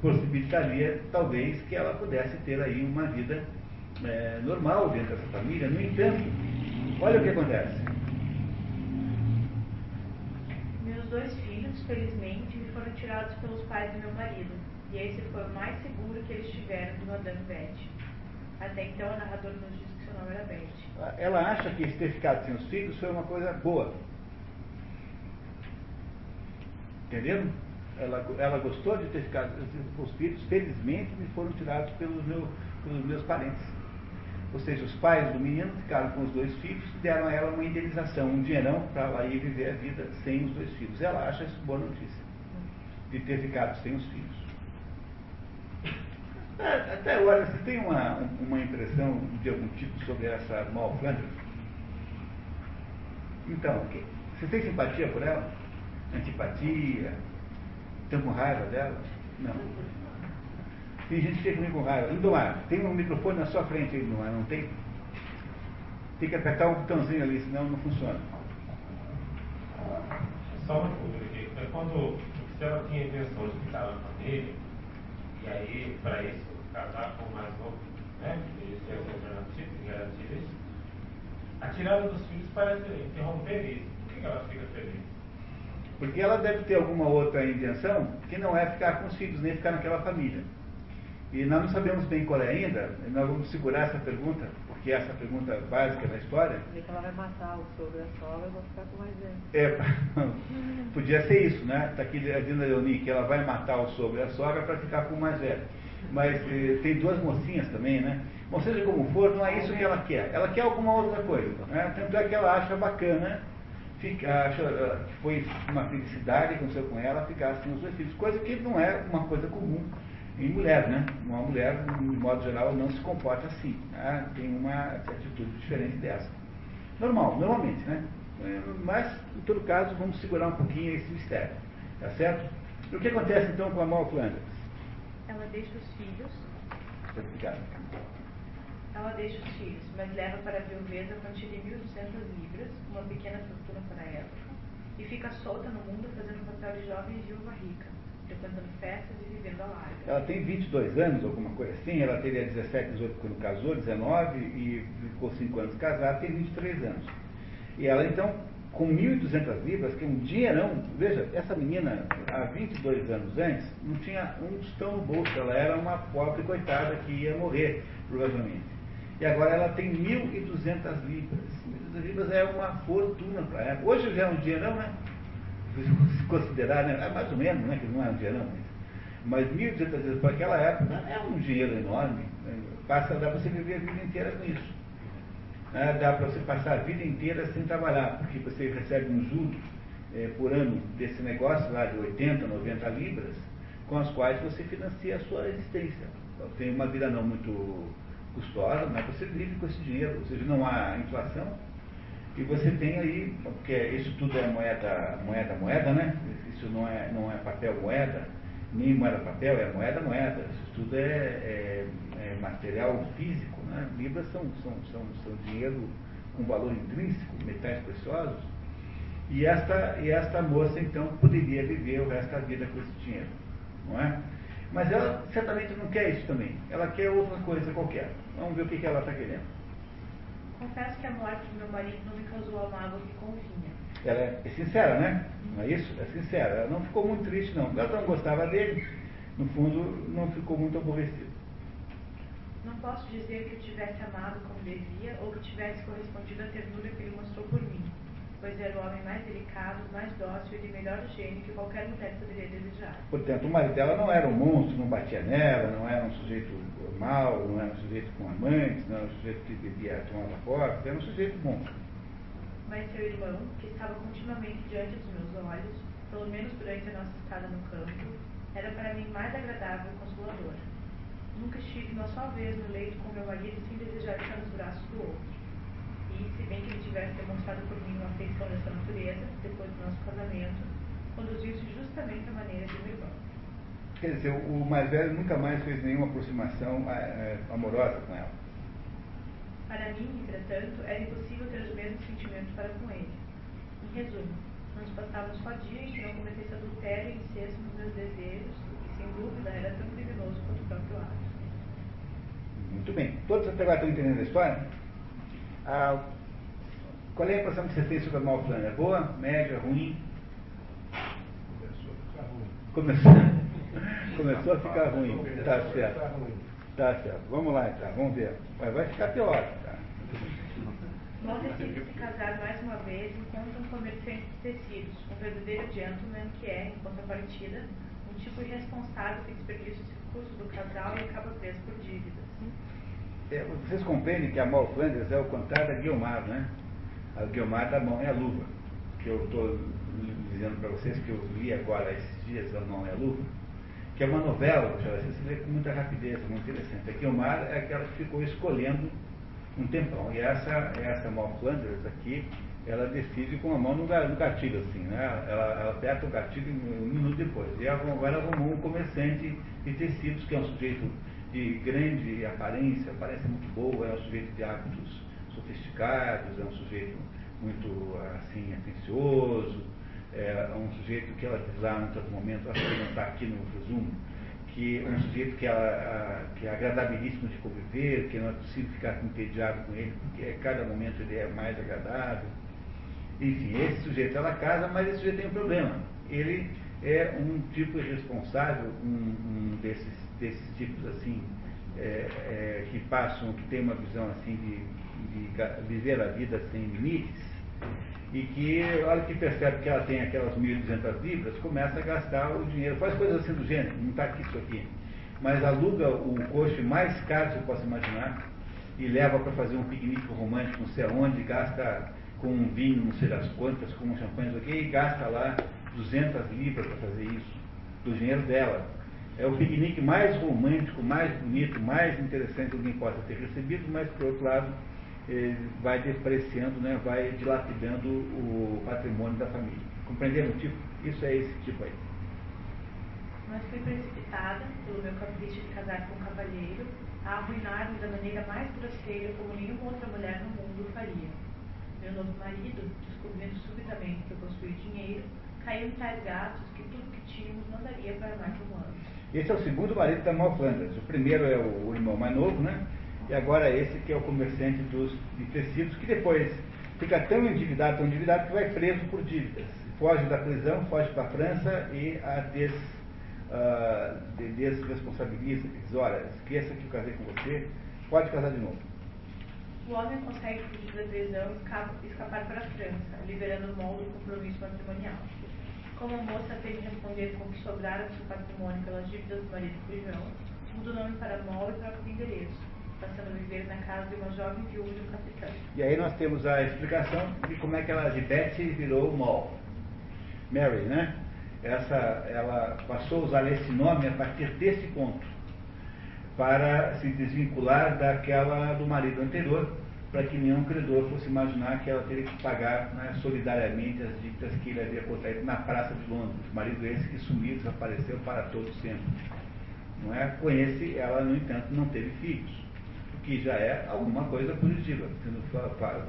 possibilitaria, talvez, que ela pudesse ter aí uma vida é, normal dentro dessa família. No entanto, olha o que acontece dois filhos, felizmente, me foram tirados pelos pais do meu marido, e esse foi o mais seguro que eles tiveram de Madame Beth. Até então, a narradora nos disse que seu nome era Beth. Ela acha que ter ficado sem os filhos foi uma coisa boa. Entendeu? Ela, ela gostou de ter ficado com os filhos, felizmente me foram tirados pelos, meu, pelos meus parentes. Ou seja, os pais do menino ficaram com os dois filhos e deram a ela uma indenização, um dinheirão para ela ir viver a vida sem os dois filhos. Ela acha isso boa notícia, de ter ficado sem os filhos. É, até agora, você tem uma, uma impressão de algum tipo sobre essa Mal Flanders? Então, você tem simpatia por ela? Antipatia? Estão com raiva dela? Não. Tem gente que fica comigo com raiva. Lindomar, tem um microfone na sua frente, Lindomar, não tem? Tem que apertar um botãozinho ali, senão não funciona. Só uma dúvida aqui. É quando se ela tinha intenção de ficar na família, e aí, para isso, casar com o mais novo, né? Isso é alternativo, garantir isso. A tirada dos filhos parece interromper isso. Por que ela fica feliz? Porque ela deve ter alguma outra intenção que não é ficar com os filhos, nem ficar naquela família. E nós não sabemos bem qual é ainda, nós vamos segurar essa pergunta, porque essa é pergunta básica da história. que ela vai matar o sogro e a sogra e vão ficar com mais velho. É, podia ser isso, né? Está aqui a Dina Leoni, que ela vai matar o sogro e a sogra para ficar com o mais velho. Mas eh, tem duas mocinhas também, né? Bom, seja como for, não é isso que ela quer. Ela quer alguma outra coisa. Né? Tanto é que ela acha bacana, fica, acha eh, que foi uma felicidade que aconteceu com ela ficar sem os dois filhos. Coisa que não é uma coisa comum em mulher, né? Uma mulher, de modo geral, não se comporta assim. Né? Tem uma atitude diferente dessa. Normal, normalmente, né? É, mas, em todo caso, vamos segurar um pouquinho esse mistério. Tá certo? E o que acontece então com a Mal Flanders? Ela deixa os filhos. Obrigado. Ela deixa os filhos, mas leva para a viuveza a quantia de 1.200 libras, uma pequena fortuna para a época, e fica solta no mundo fazendo papel de jovem viúva rica frequentando festas e vivendo a larga. Ela tem 22 anos, alguma coisa assim, ela teria 17, 18 quando casou, 19 e ficou 5 anos casada, tem 23 anos. E ela então com 1.200 libras, que é um dinheirão. Veja, essa menina, há 22 anos antes, não tinha um tostão no bolso. Ela era uma pobre coitada que ia morrer, provavelmente. E agora ela tem 1.200 libras. 1.200 libras é uma fortuna para ela. Hoje já é um dinheirão, né? Considerar, né? É mais ou menos, né? Que não é um dinheirão. Mas 1.200 libras para aquela época é um dinheiro enorme. Passa, dá para você viver a vida inteira com isso né, dá para você passar a vida inteira sem trabalhar, porque você recebe um juro é, por ano desse negócio lá de 80, 90 libras, com as quais você financia a sua existência. Então, tem uma vida não muito custosa, mas você vive com esse dinheiro, ou seja, não há inflação, e você tem aí, porque isso tudo é moeda, moeda, moeda, né? Isso não é, não é papel moeda, nem moeda papel, é moeda, moeda. Isso tudo é, é, é material físico né? Libras são, são, são, são dinheiro com valor intrínseco, metais preciosos. E esta, e esta moça, então, poderia viver o resto da vida com esse dinheiro. Não é? Mas ela certamente não quer isso também. Ela quer outra coisa qualquer. Vamos ver o que, que ela está querendo. Confesso que a morte do meu marido não me causou a mágoa que convinha. Ela é, é sincera, né? Não é isso? É sincera. Ela não ficou muito triste, não. Ela não gostava dele. No fundo, não ficou muito aborrecida. Não posso dizer que o tivesse amado como devia ou que tivesse correspondido à ternura que ele mostrou por mim, pois era o homem mais delicado, mais dócil e de melhor gênio que qualquer mulher poderia desejar. Portanto, o marido dela não era um monstro, não batia nela, não era um sujeito mau, não era um sujeito com amantes, não era um sujeito que bebia tomava forte, era um sujeito bom. Mas seu irmão, que estava continuamente diante dos meus olhos, pelo menos durante a nossa estada no campo, era para mim mais agradável e consolador. Nunca estive uma só vez no leito com meu marido sem desejar estar nos braços do outro. E, se bem que ele tivesse demonstrado por mim uma afeição dessa natureza, depois do nosso casamento, conduziu-se justamente à maneira de meu irmão. Quer dizer, o mais velho nunca mais fez nenhuma aproximação é, amorosa com ela. Para mim, entretanto, era impossível ter os mesmos sentimentos para com ele. Em resumo, nós passávamos só dia em que não cometesse adultério e incesto nos meus desejos, e sem dúvida era tão criminoso quanto o próprio ato. Muito bem. Todos até agora estão entendendo a história? Ah, qual é a impressão que você tem sobre a Malflândia? É boa, média, ruim? Começou, começou a ficar ruim. Tá certo. Tá certo. Vamos lá então, vamos ver. Mas vai ficar pior. Tá? Mal decide se casar mais uma vez encontra um comerciante de tecidos, um verdadeiro gentleman que é, em contrapartida, um tipo irresponsável que desperdiça os recursos do casal e acaba preso por dívidas. É, vocês compreendem que a Mal Flanders é o contrário da Guilmar, né? A Guilmar da mão é a luva. Que eu estou dizendo para vocês que eu li agora esses dias, a mão é a luva. Que é uma novela, você lê com muita rapidez, muito interessante. A Guilmar é aquela que ficou escolhendo um tempão. E essa, essa Mal Flanders aqui, ela decide com a mão no, gatilho, assim, né? Ela, ela aperta o gatilho um minuto depois. E agora arrumou um comerciante de tecidos, que é um sujeito de grande aparência, parece muito boa, é um sujeito de hábitos sofisticados, é um sujeito muito assim atencioso, é um sujeito que ela diz lá em todo momento, acho que não está aqui no resumo, que é um sujeito que, ela, que é agradabilíssimo de conviver, que não é possível ficar entediado com ele, porque a cada momento ele é mais agradável. Enfim, esse sujeito ela casa, mas esse sujeito tem um problema. Ele é um tipo irresponsável, um, um desses desses tipos assim, é, é, que passam, que tem uma visão assim de, de viver a vida sem limites, e que, a hora que percebe que ela tem aquelas 1.200 libras, começa a gastar o dinheiro, faz coisas assim do gênero, não está aqui isso aqui, mas aluga o coche mais caro que você possa imaginar e leva para fazer um piquenique romântico não sei aonde, gasta com um vinho não sei das quantas, com um champanhe, aqui, e gasta lá 200 libras para fazer isso, do dinheiro dela é o piquenique mais romântico, mais bonito, mais interessante que alguém possa ter recebido, mas, por outro lado, vai depreciando, né, vai dilapidando o patrimônio da família. Compreendendo o tipo? Isso é esse tipo aí. Mas fui precipitada pelo meu capricho de casar com um cavalheiro a arruinar-me da maneira mais grosseira como nenhuma outra mulher no mundo faria. Meu novo marido, descobrindo subitamente que eu possuía dinheiro, caiu em tais gastos que tudo que tínhamos não daria para mais um ano. Esse é o segundo marido da Mal Flanders. O primeiro é o, o, irmão mais novo, né? E agora esse que é o comerciante dos, de tecidos, que depois fica tão endividado, tão endividado, que vai preso por dívidas. Foge da prisão, foge para a França e a des, uh, de, desresponsabiliza, diz, olha, esqueça que eu casei com você, pode casar de novo. O homem consegue fugir da prisão e escapar para a França, liberando o molde do compromisso matrimonial. Como a moça de responder com que sobrara do seu patrimônio pelas dívidas do marido Fujão, muda o nome para Mol e troca o endereço, passando a viver na casa de uma jovem viúva de um capitão. E aí nós temos a explicação de como é que ela de Betty virou Mol. Mary, né? Essa, ela passou a usar esse nome a partir desse ponto, para se desvincular daquela do marido anterior, para que nenhum credor fosse imaginar que ela teria que pagar né, solidariamente as dívidas que ele havia contraído na Praça de Londres. Marido esse que sumiu, desapareceu para todo sempre. Não é? Com esse, ela, no entanto, não teve filhos, o que já é alguma coisa positiva,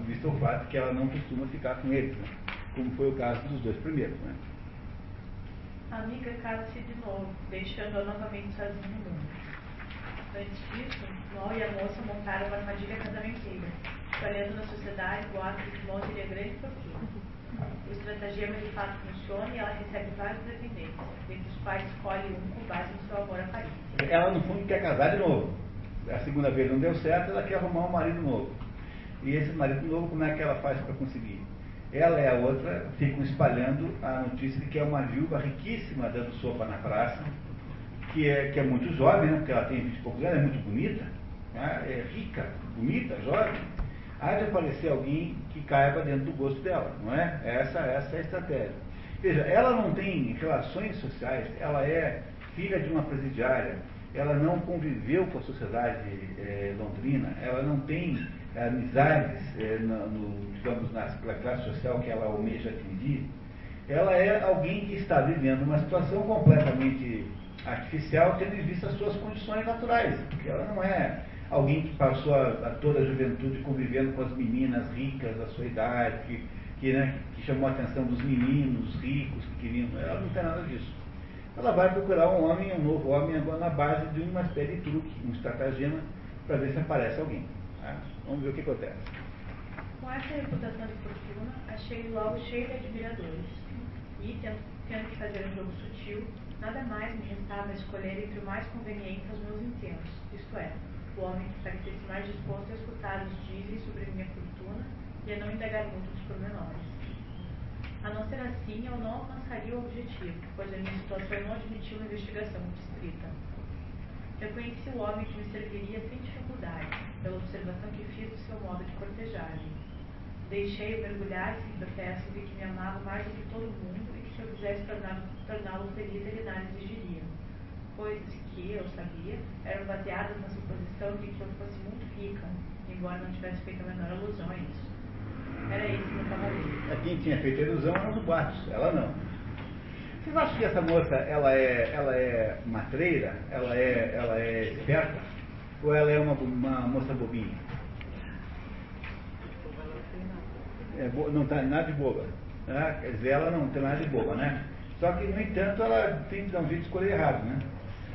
visto o fato que ela não costuma ficar com eles, né? como foi o caso dos dois primeiros. Né? A amiga casa-se de novo, deixando-a novamente sozinha no mundo. Antes disso, Ló e a moça montaram uma armadilha casamenteira, espalhando na sociedade boatos de que Ló teria grande fortuna. O estratagema de fato funciona e ela recebe vários pretendentes, dentre os quais escolhe um com base no seu amor a Paris. Ela, no fundo, quer casar de novo. A segunda vez não deu certo, ela quer arrumar um marido novo. E esse marido novo, como é que ela faz para conseguir? Ela e a outra ficam espalhando a notícia de que é uma viúva riquíssima dando sopa na praça, que é, que é muito jovem, né, porque ela tem 20 e poucos anos, é muito bonita, né, é rica, bonita, jovem. Há de aparecer alguém que caiba dentro do gosto dela, não é? Essa, essa é a estratégia. Veja, ela não tem relações sociais, ela é filha de uma presidiária, ela não conviveu com a sociedade é, londrina, ela não tem amizades, é, no, no, digamos, na classe social que ela almeja atingir. Ela é alguém que está vivendo uma situação completamente artificial, tendo em vista as suas condições naturais, porque ela não é alguém que passou a, a toda a juventude convivendo com as meninas ricas da sua idade, que, que, né, que chamou a atenção dos meninos ricos que queriam. Ela não tem nada disso. Ela vai procurar um homem, um novo homem, agora na base de uma espécie de truque, um estratagema, para ver se aparece alguém. Tá? Vamos ver o que acontece. Com essa reputação de fortuna, achei logo cheio de admiradores. E, tendo, tendo que fazer um jogo sutil, nada mais me restava escolher entre o mais conveniente aos meus intentos, isto é, o homem que parecesse mais disposto a escutar os dizem sobre minha fortuna e a não indagar muito dos pormenores. A não ser assim, eu não alcançaria o objetivo, pois a minha situação não admitia uma investigação muito estrita. Reconheci o homem que me serviria sem dificuldade, pela observação que fiz do seu modo de cortejagem. Deixei-o mergulhar-se em protesto de que me amava mais do que todo mundo e que se eu quisesse torná-lo feliz ele nada exigiria. Coisas que, eu sabia, eram baseadas na suposição de que eu fosse muito rica, embora não tivesse feito a menor alusão a isso. Era esse meu cavaleiro. A quem tinha feito ilusão eram os boatos, ela não. Vocês acham que essa moça ela é, ela é matreira? Ela é, ela é esperta? Ou ela é uma, uma moça bobinha? É, não está nada de boba. Né? Quer dizer, ela não tem nada de boba, né? Só que, no entanto, ela tem que dar um jeito de escolher errado, né?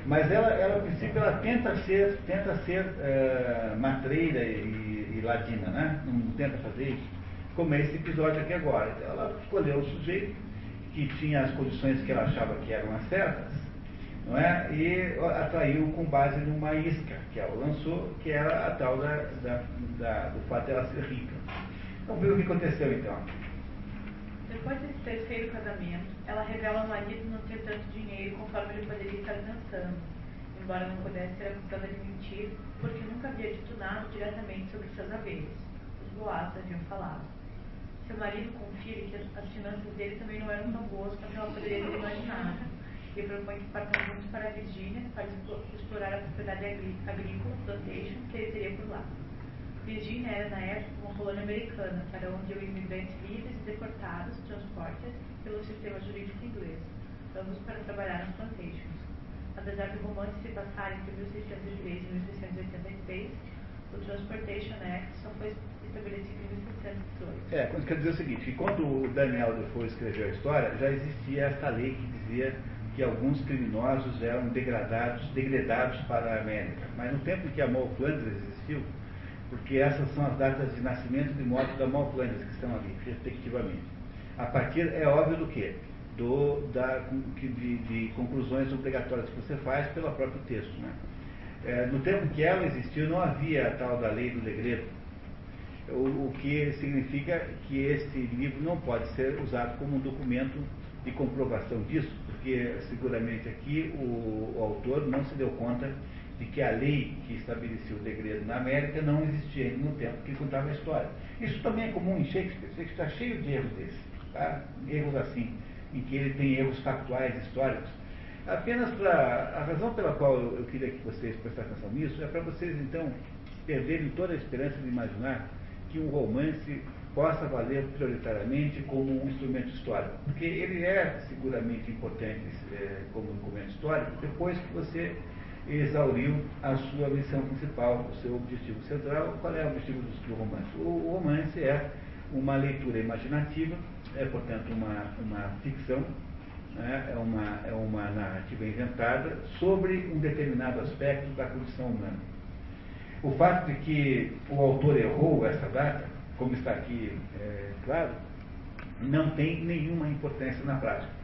Mas ela, ela, a princípio, ela tenta ser, tenta ser é, matreira e, e, ladina, né? Não tenta fazer isso. Como é esse episódio aqui agora. Então, ela escolheu o sujeito que tinha as condições que ela achava que eram as certas, não é? E atraiu com base numa isca que ela lançou, que era a tal da, da, da do fato de ela ser rica. Vamos ver o que aconteceu então. Depois desse terceiro casamento, ela revela ao marido não ter tanto dinheiro conforme ele poderia estar pensando, embora não pudesse ser acusada de mentir, porque nunca havia dito nada diretamente sobre seus haveres. Os boatos haviam falado. Seu marido confia que as finanças dele também não eram tão boas quanto ela poderia ter imaginado, e propõe que partam juntos para a Virgínia para explorar a propriedade agrícola, plantation, que ele teria por lá. Virgínia era, na época, uma colônia americana, para onde iam imigrantes livres e deportados, transportes pelo sistema jurídico inglês, ambos para trabalhar nas plantations. Apesar do romance se passar entre 1603 e 1686, o Transportation Act só foi estabelecido em 1618. É, quer dizer o seguinte, quando o Daniel Defoe escreveu a história, já existia essa lei que dizia que alguns criminosos eram degradados, degradados para a América. Mas no tempo em que a Flandres existiu, porque essas são as datas de nascimento de morte da Malflandes que estão ali, respectivamente. A partir, é óbvio do quê? Do, da, de, de conclusões obrigatórias que você faz pelo próprio texto. Né? É, no tempo que ela existiu, não havia a tal da lei do degredo, o, o que significa que este livro não pode ser usado como um documento de comprovação disso, porque seguramente aqui o, o autor não se deu conta de que a lei que estabelecia o degredo na América não existia ainda no tempo que contava a história. Isso também é comum em Shakespeare. Shakespeare está cheio de erros desses, tá? erros assim, em que ele tem erros factuais, históricos. Apenas para. A razão pela qual eu, queria que vocês prestassem atenção nisso é para vocês, então, perderem toda a esperança de imaginar que um romance possa valer prioritariamente como um instrumento histórico. Porque ele é seguramente importante é, como documento histórico depois que você exauriu a sua missão principal, o seu objetivo central. Qual é o objetivo do, romance? O, o, romance é uma leitura imaginativa, é, portanto, uma, uma ficção, né? é, uma, é uma narrativa inventada sobre um determinado aspecto da condição humana. O fato de que o autor errou essa data, como está aqui é, claro, não tem nenhuma importância na prática.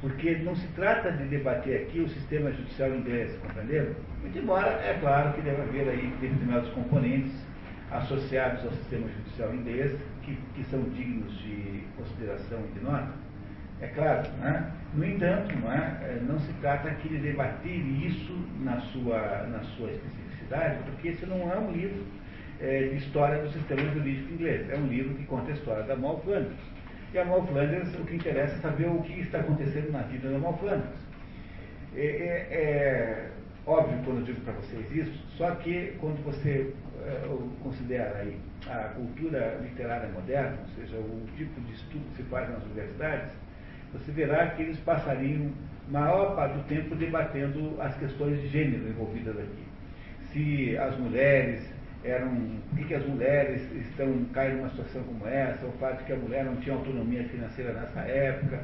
Porque não se trata de debater aqui o sistema judicial inglês, compreenderam? Muito embora, é claro que deve haver aí determinados componentes associados ao sistema judicial inglês que, que são dignos de consideração e de nota. É claro, né? no entanto, não, é? é? não se trata aqui de debater isso na sua, na sua especificidade, porque esse não é um livro é, de história do sistema jurídico inglês, é um livro que conta a história da Malflanders. E a Malflanders, o que interessa é saber o que está acontecendo na vida da Malflanders. É, é, é óbvio quando eu digo para vocês isso, só que quando você é, considera aí a cultura literária moderna, ou seja, o tipo de estudo que se faz nas universidades, você verá que eles passariam maior parte do tempo debatendo as questões de gênero envolvidas aqui. Se as mulheres eram por que, as mulheres estão caem numa situação como essa, o fato de que a mulher não tinha autonomia financeira nessa época.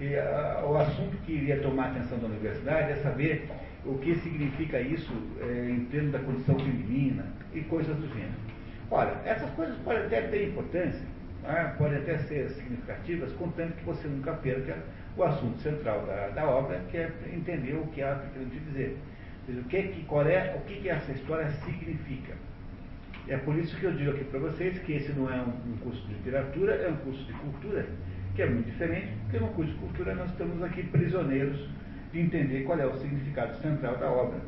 E, a, o assunto que iria tomar a atenção da universidade é saber o que significa isso é, em termos da condição feminina e coisas do gênero. Olha, essas coisas podem até ter importância, né? podem até ser significativas, contanto que você nunca perca o assunto central da, da obra, que é entender o que ela está querendo te dizer. Ou seja, o que, que, qual é, o que, que essa história significa. É por isso que eu digo aqui para vocês que esse não é um, um, curso de literatura, é um curso de cultura, que é muito diferente, porque no curso de cultura nós estamos aqui prisioneiros de entender qual é o significado central da obra.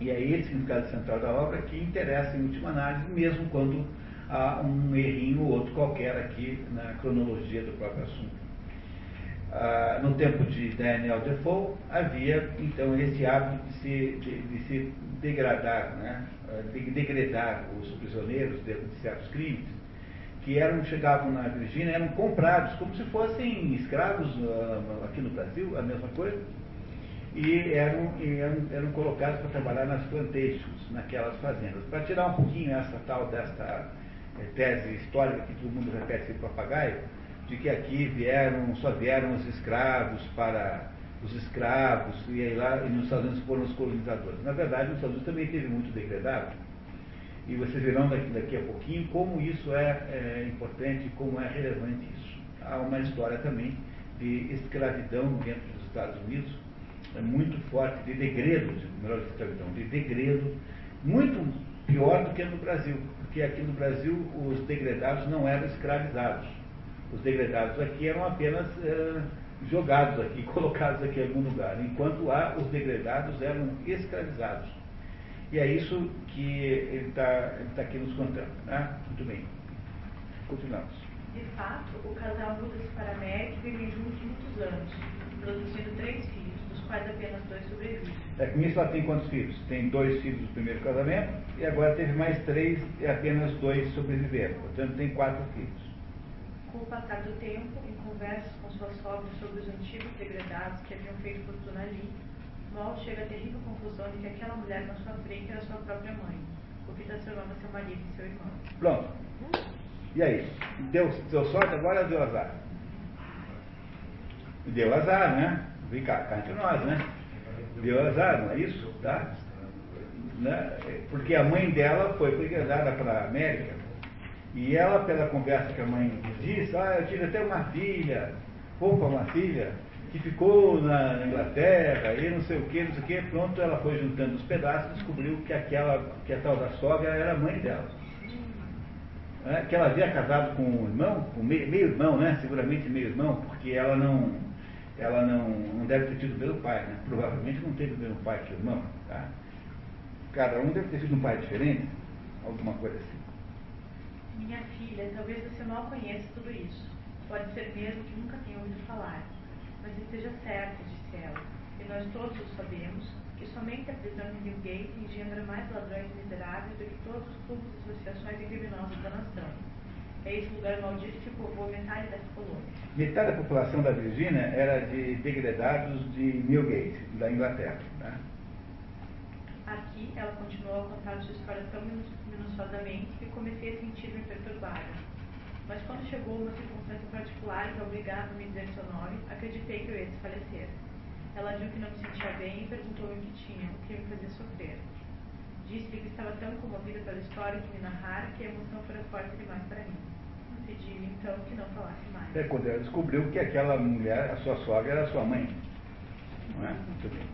E é esse significado central da obra que interessa em última análise, mesmo quando há um errinho ou outro qualquer aqui na cronologia do próprio assunto. Ah, no tempo de Daniel Defoe, havia então esse hábito de se, de, de se degradar, né? Ah, de degradar os prisioneiros de, de, certos crimes, que eram, chegavam na Virgínia, eram comprados como se fossem escravos uh, aqui no Brasil, a mesma coisa, e eram, eram, eram colocados para trabalhar nas plantations, naquelas fazendas. Para tirar um pouquinho essa tal desta eh, tese histórica que todo mundo repete sem papagaio, de que aqui vieram, só vieram os escravos para os escravos, e aí lá e nos Estados Unidos foram os colonizadores. Na verdade, nos Estados Unidos também teve muito degradado, e vocês verão daqui, daqui a pouquinho como isso é, é importante, como é relevante isso. Há uma história também de escravidão dentro dos Estados Unidos, é muito forte, de degredo, melhor de escravidão, de degredo, muito pior do que no Brasil, porque aqui no Brasil os degredados não eram escravizados os degradados aqui eram apenas jogados aqui, colocados aqui em algum lugar, enquanto lá os degradados eram escravizados. E é isso que ele está tá aqui nos contando. Né? Muito bem. Continuamos. De fato, o casal muda-se para a América e vive juntos muitos anos, produzindo três filhos, dos quais apenas dois sobrevivem. É, com isso ela tem quantos filhos? Tem dois filhos do primeiro casamento e agora teve mais três e apenas dois sobreviveram. Portanto, tem quatro filhos. Com o passar do tempo, em conversas com sua sogra sobre os antigos degredados que haviam feito fortuna ali, Mal chega à terrível conclusão de que aquela mulher na sua frente era sua própria mãe, o que transformava seu marido e seu irmão. Pronto. E aí? Deu, deu sorte agora deu azar? Deu azar, né? Vem cá, cá nós, né? Deu azar, não é isso? Tá? né? porque a mãe dela foi brigada para a América. E ela, pela conversa que a mãe disse, ah, eu tive até uma filha, poupa uma filha, que ficou na Inglaterra e não sei o que, não sei o que, pronto, ela foi juntando os pedaços e descobriu que aquela, que a tal da sogra era a mãe dela. É, que ela havia casado com um irmão, com meio, meio irmão, né? Seguramente meio irmão, porque ela não, ela não, não deve ter tido o mesmo pai, né? Provavelmente não teve o mesmo pai que o irmão. Tá? Cada um deve ter tido um pai diferente, alguma coisa assim. Minha filha, talvez você mal conheça tudo isso. Pode ser mesmo que nunca tenha ouvido falar. Mas esteja certa, disse ela, e nós todos sabemos, que somente a prisão de Newgate engendra mais ladrões miseráveis do que todos os clubes e associações criminosas da nação. É esse lugar maldito que povoa metade dessa colônia. Metade da população da Virgínia era de degredados de Newgate, da Inglaterra. Né? Aqui ela continuou a contar sua história tão minuciosamente que comecei a sentir-me perturbada. Mas quando chegou uma circunstância particular que obrigava a me dizer seu nome, acreditei que eu ia desfalecer. Ela viu que não me sentia bem e perguntou-me o que tinha, o que me fazia sofrer. Disse-lhe que estava tão comovida pela história que me narrara que a emoção fora forte demais para mim. Pedi-lhe então que não falasse mais. É quando ela descobriu que aquela mulher, a sua sogra, era sua mãe. Não é? Muito bem.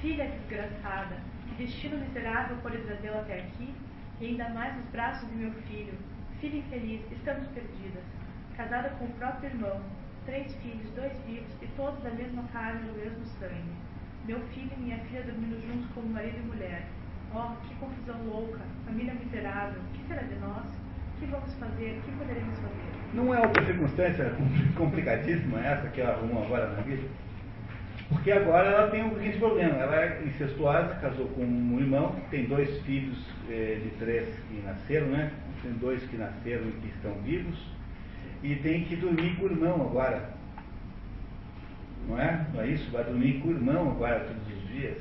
Filha desgraçada, que destino miserável por trazê-la até aqui, e ainda mais nos braços de meu filho. Filha infeliz, estamos perdidas. Casada com o próprio irmão, três filhos, dois vivos, e todos da mesma carne e do mesmo sangue. Meu filho e minha filha dormindo juntos como marido e mulher. Oh, que confusão louca, família miserável, o que será de nós? O que vamos fazer? O que poderemos fazer? Não é outra circunstância complicadíssima essa que ela arrumou agora na vida? Porque agora ela tem seguinte problema. Ela é incestuosa, casou com um irmão, tem dois filhos eh, de três que nasceram, né? Tem dois que nasceram e que estão vivos. E tem que dormir com o irmão agora. Não é? Não é isso? Vai dormir com o irmão agora todos os dias.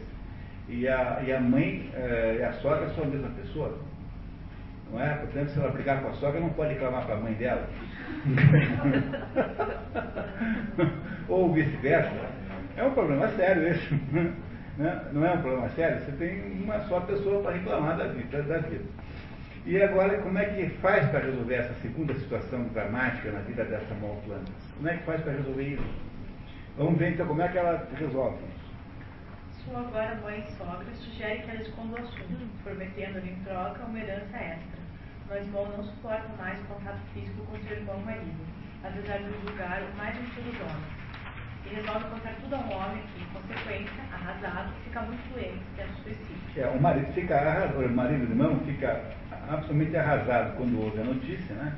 E a, e a mãe eh, e a sogra são a mesma pessoa. Não é? Portanto, se ela brigar com a sogra, não pode reclamar para a mãe dela. Ou vice-versa. É um problema sério esse. Né? Não é um problema sério? Você tem uma só pessoa para reclamar da vida, da vida. E agora, como é que faz para resolver essa segunda situação dramática na vida dessa Malplantas? Como é que faz para resolver isso? Vamos ver então como é que ela resolve isso. Sua agora mãe e sogra sugere que ela esconda o assunto, prometendo-lhe em troca uma herança extra. Mas Mo não suporta mais o contato físico com seu irmão marido, apesar de julgar o mais antigo dos homens e resolve contar tudo a um homem que, em consequência, arrasado, fica muito doente tendo suicídio. É, o marido fica arrasado, o marido do irmão fica absolutamente arrasado quando ouve a notícia, né?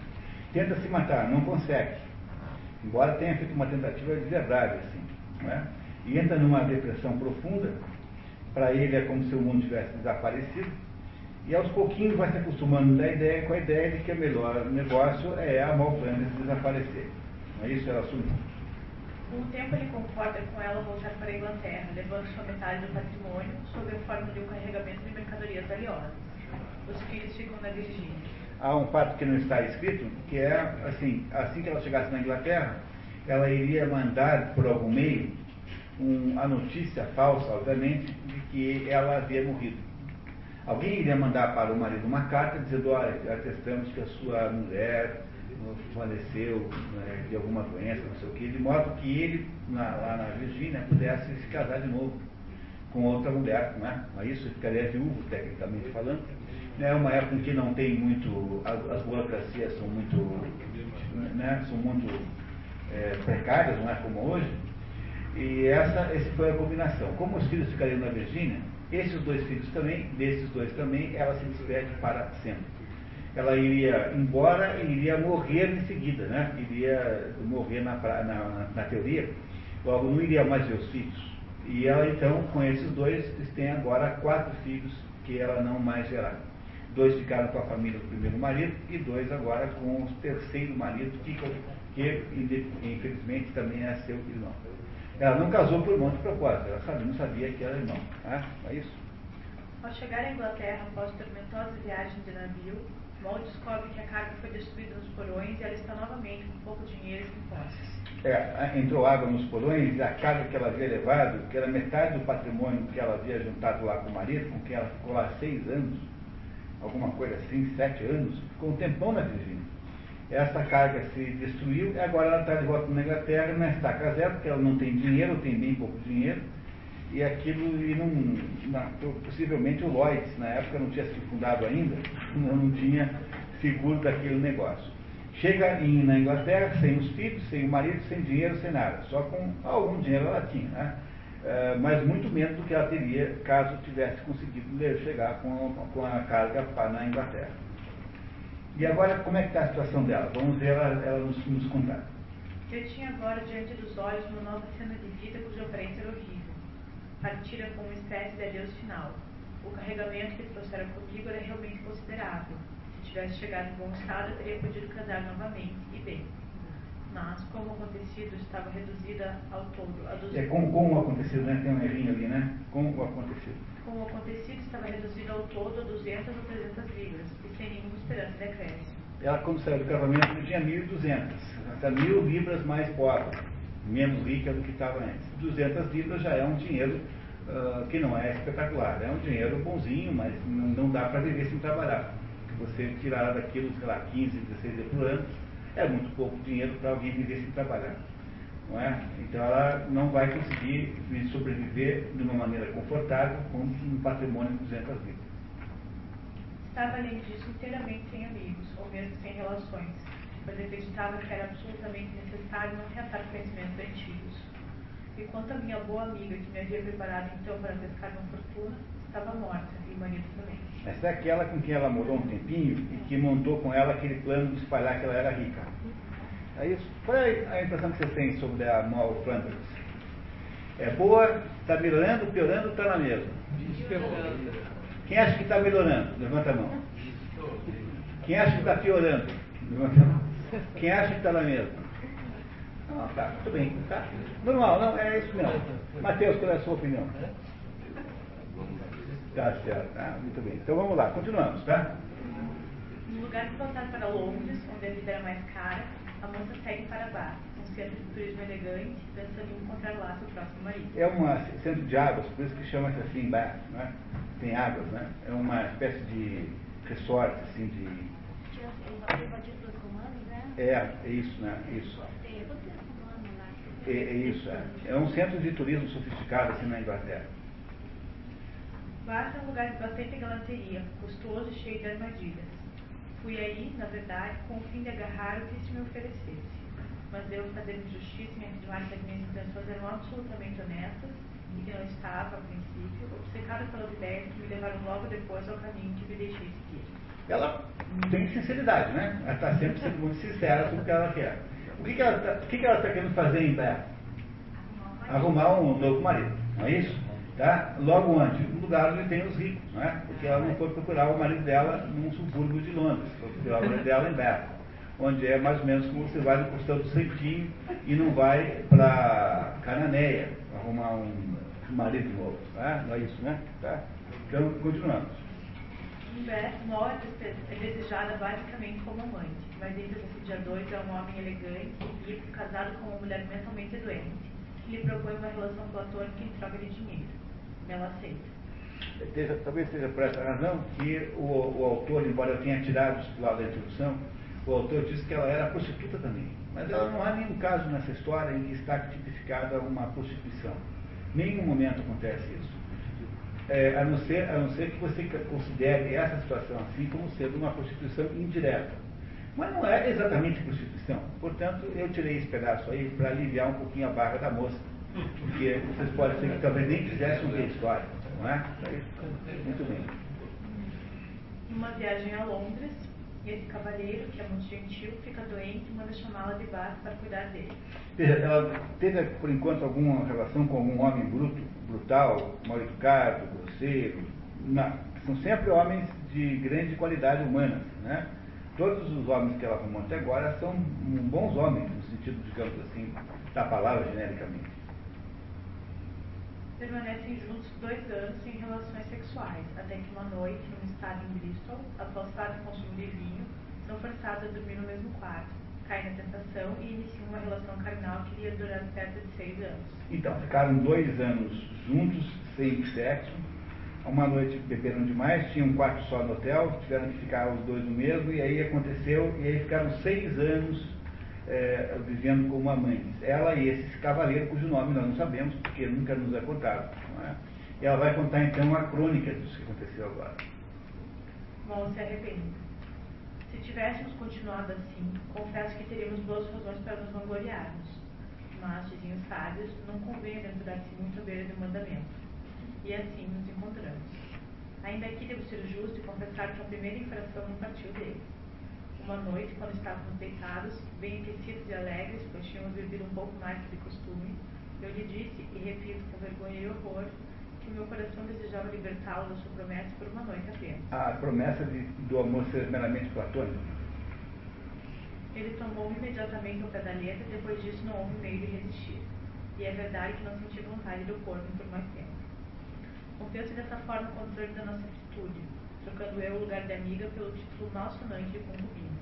Tenta se matar, não consegue. Embora tenha feito uma tentativa de verdade, assim, não é? E entra numa depressão profunda, para ele é como se o mundo tivesse desaparecido, e aos pouquinhos vai se acostumando da ideia, com a ideia de que o melhor negócio é a Malfrandes desaparecer. Não é isso? Ela assume. Com o tempo, ele concorda com ela voltar para a Inglaterra, levando sua metade do patrimônio sob a forma de um carregamento de mercadorias valiosas. Os filhos ficam na Virgínia. Há um fato que não está escrito, que é assim, assim que ela chegasse na Inglaterra, ela iria mandar por algum meio um, a notícia falsa, obviamente, de que ela havia morrido. Alguém iria mandar para o marido uma carta dizendo, olha, atestamos que a sua mulher faleceu né, de alguma doença, não sei o que, de modo que ele, na, lá na Virgínia, pudesse se casar de novo com outra mulher, não é? Mas isso ficaria viúvo, tecnicamente falando. É uma época em que não tem muito, as, as burocracias são muito, né, são muito é, precárias, não é como hoje. E essa, essa foi a combinação. Como os filhos ficariam na Virgínia, esses dois filhos também, desses dois também, ela se despede para sempre ela iria embora e iria morrer em seguida, né? Iria morrer na, na, na teoria, logo não iria mais ver os filhos. E ela então, com esses dois, tem agora quatro filhos que ela não mais verá. Dois ficaram com a família do primeiro marido e dois agora com o terceiro marido, que, que infelizmente também é seu irmão. Ela não casou por um monte de propósito, ela sabia, não sabia que era irmão. Né? É isso? Ao chegar à Inglaterra após tormentosa viagem de navio, Mal descobre que a carga foi destruída nos porões e ela está novamente com pouco dinheiro e sem posses. É, entrou água nos porões e a carga que ela havia levado, que era metade do patrimônio que ela havia juntado lá com o marido, com quem ela ficou lá seis anos, alguma coisa assim, sete anos, ficou um tempão na Virgínia. Essa carga se destruiu e agora ela está de volta na Inglaterra, na estaca zero, porque ela não tem dinheiro, tem bem pouco dinheiro, e aquilo, e não, na, possivelmente o Lloyds, na época não tinha se fundado ainda, não, tinha seguro daquele negócio. Chega em, na Inglaterra sem os filhos, sem o marido, sem dinheiro, sem nada, só com algum dinheiro ela tinha, né? Uh, mas muito menos do que ela teria caso tivesse conseguido chegar com, com a carga na Inglaterra. E agora, como é que está a situação dela? Vamos ver ela, ela nos, nos contar. Eu tinha agora diante dos olhos uma nova cena de vida cuja aparência era horrível. Partira com uma espécie de adeus final. O carregamento que trouxeram comigo era realmente considerável. Se tivesse chegado em bom estado, eu teria podido casar novamente, e bem. Mas, como acontecido estava reduzida ao todo a 200... É como, como acontecido, né? Tem um errinho ali, né? Como acontecido. Como acontecido estava reduzido ao todo a 200 ou 300 libras, e sem nenhuma esperança de acréscimo. Ela, quando saiu do casamento, tinha 1.200. Está mil libras mais pobre, menos rica do que estava antes. 200 libras já é um dinheiro uh, que não é espetacular. É um dinheiro bonzinho, mas não, não dá para viver sem trabalhar. Você tirar daquilo, sei lá, 15, 16 euros por ano, é muito pouco dinheiro para alguém viver sem trabalhar. Não é? Então ela não vai conseguir sobreviver de uma maneira confortável com um patrimônio de 200 libras. Estava, além disso, inteiramente sem amigos, ou mesmo sem relações, pois acreditava que era absolutamente necessário não reatar conhecimentos antigos. E quanto à minha boa amiga, que me havia preparado então para pescar uma fortuna, estava morta, e marido também. Essa é aquela com quem ela morou um tempinho e que montou com ela aquele plano de espalhar que ela era rica. É isso. Qual é a impressão que vocês têm sobre a Moral Flanders? É boa, está melhorando, piorando, está na mesma? Quem acha que está melhorando? Levanta a mão. Quem acha que está piorando? Levanta a mão. Quem acha que está na mesma? Ah, tá, tudo bem. Tá? Normal, não, é isso mesmo. Mateus, qual é a sua opinião? Tá certo, tá, muito bem. Então vamos lá, continuamos, tá? No lugar de voltar para Londres, onde a vida era mais cara, a moça segue para Bath, um centro de turismo elegante, pensando em encontrar lá seu próximo marido. É um centro de águas, por isso que chama-se assim Bath, né? Tem águas, né? É uma espécie de resort, assim, de... É, é isso, né? Isso. É, é isso, é. É um centro de turismo sofisticado, assim, na Inglaterra. Bath é um lugar de bastante galanteria, custoso e cheio de armadilhas. Fui aí, na verdade, com o fim de agarrar o que se me oferecesse. Mas eu, fazendo justiça e me afirmar que as minhas intenções eram absolutamente honestas e que não estava, a princípio, obcecada pelas ideias que me levaram logo depois ao caminho que me deixei seguir. Ela tem sinceridade, né? Ela está sempre sendo muito sincera sobre o que ela quer. O que, que ela está tá querendo fazer em pé? Arrumar um novo marido, não é isso? Tá? Logo antes, no lugar onde tem os ricos, não é? porque ela não foi procurar o marido dela num subúrbio de Londres, foi procurar o marido dela em Bath, onde é mais ou menos como você vai no Costão do Santinho e não vai para Cananéia arrumar um marido novo. Tá? Não é isso, né? Tá? Então, continuamos. Bath, Moa é desejada basicamente como amante, mas entre os assediadores é um homem elegante e rico, casado com uma mulher mentalmente doente, que lhe propõe uma relação platônica em troca de dinheiro ela aceita. Talvez seja por essa razão que o, o autor, embora eu tenha tirado isso lá da introdução, o autor disse que ela era prostituta também. Mas ela não há nenhum caso nessa história em que está tipificada uma prostituição. Nenhum momento acontece isso. É, a, não ser, a não ser que você considere essa situação assim como sendo uma prostituição indireta. Mas não é exatamente prostituição. Portanto, eu tirei esse pedaço aí para aliviar um pouquinho a barra da moça porque vocês podem ser que talvez nem quisessem ouvir a história, não é? Muito bem. Uma viagem a Londres, e esse cavalheiro, que é muito gentil, fica doente e manda chamá-la de baixo para cuidar dele. Ela teve, por enquanto, alguma relação com algum homem bruto, brutal, mal educado, grosseiro? Não. São sempre homens de grande qualidade humana, né? Todos os homens que ela arrumou até agora são bons homens, no sentido, digamos assim, da palavra genericamente. Permanecem juntos dois anos em relações sexuais, até que uma noite, num estado em Bristol, apostado em consumo de vinho, são forçados a dormir no mesmo quarto, caem na tentação e iniciam uma relação carnal que iria durar perto de seis anos. Então, ficaram dois anos juntos, sem sexo. Uma noite beberam demais, tinham um quarto só no hotel, tiveram que ficar os dois no mesmo, e aí aconteceu, e aí ficaram seis anos é, vivendo como amantes. Ela e esse cavaleiro, cujo nome nós não sabemos, porque nunca nos é contado. É? Ela vai contar então a crônica disso que aconteceu agora. Mal se arrepende. Se tivéssemos continuado assim, confesso que teríamos boas razões para nos vangloriarmos. Mas, diziam os sábios, não convém aventurar-se muito à beira do mandamento e assim nos encontramos. Ainda aqui devo ser justo e confessar que a primeira infração não partiu dele. Uma noite, quando estávamos deitados, bem aquecidos e alegres, pois tínhamos bebido um pouco mais que de costume, eu lhe disse, e repito com vergonha e horror, que o meu coração desejava libertá-lo da sua promessa por uma noite apenas. A promessa de, do amor ser meramente platônico? Ele tomou-me imediatamente da letra e depois disso não houve meio de resistir. E é verdade que não senti vontade do corpo por mais tempo. Confesso dessa forma o controle da nossa atitude, trocando eu o lugar de amiga pelo título malsonante de concubina.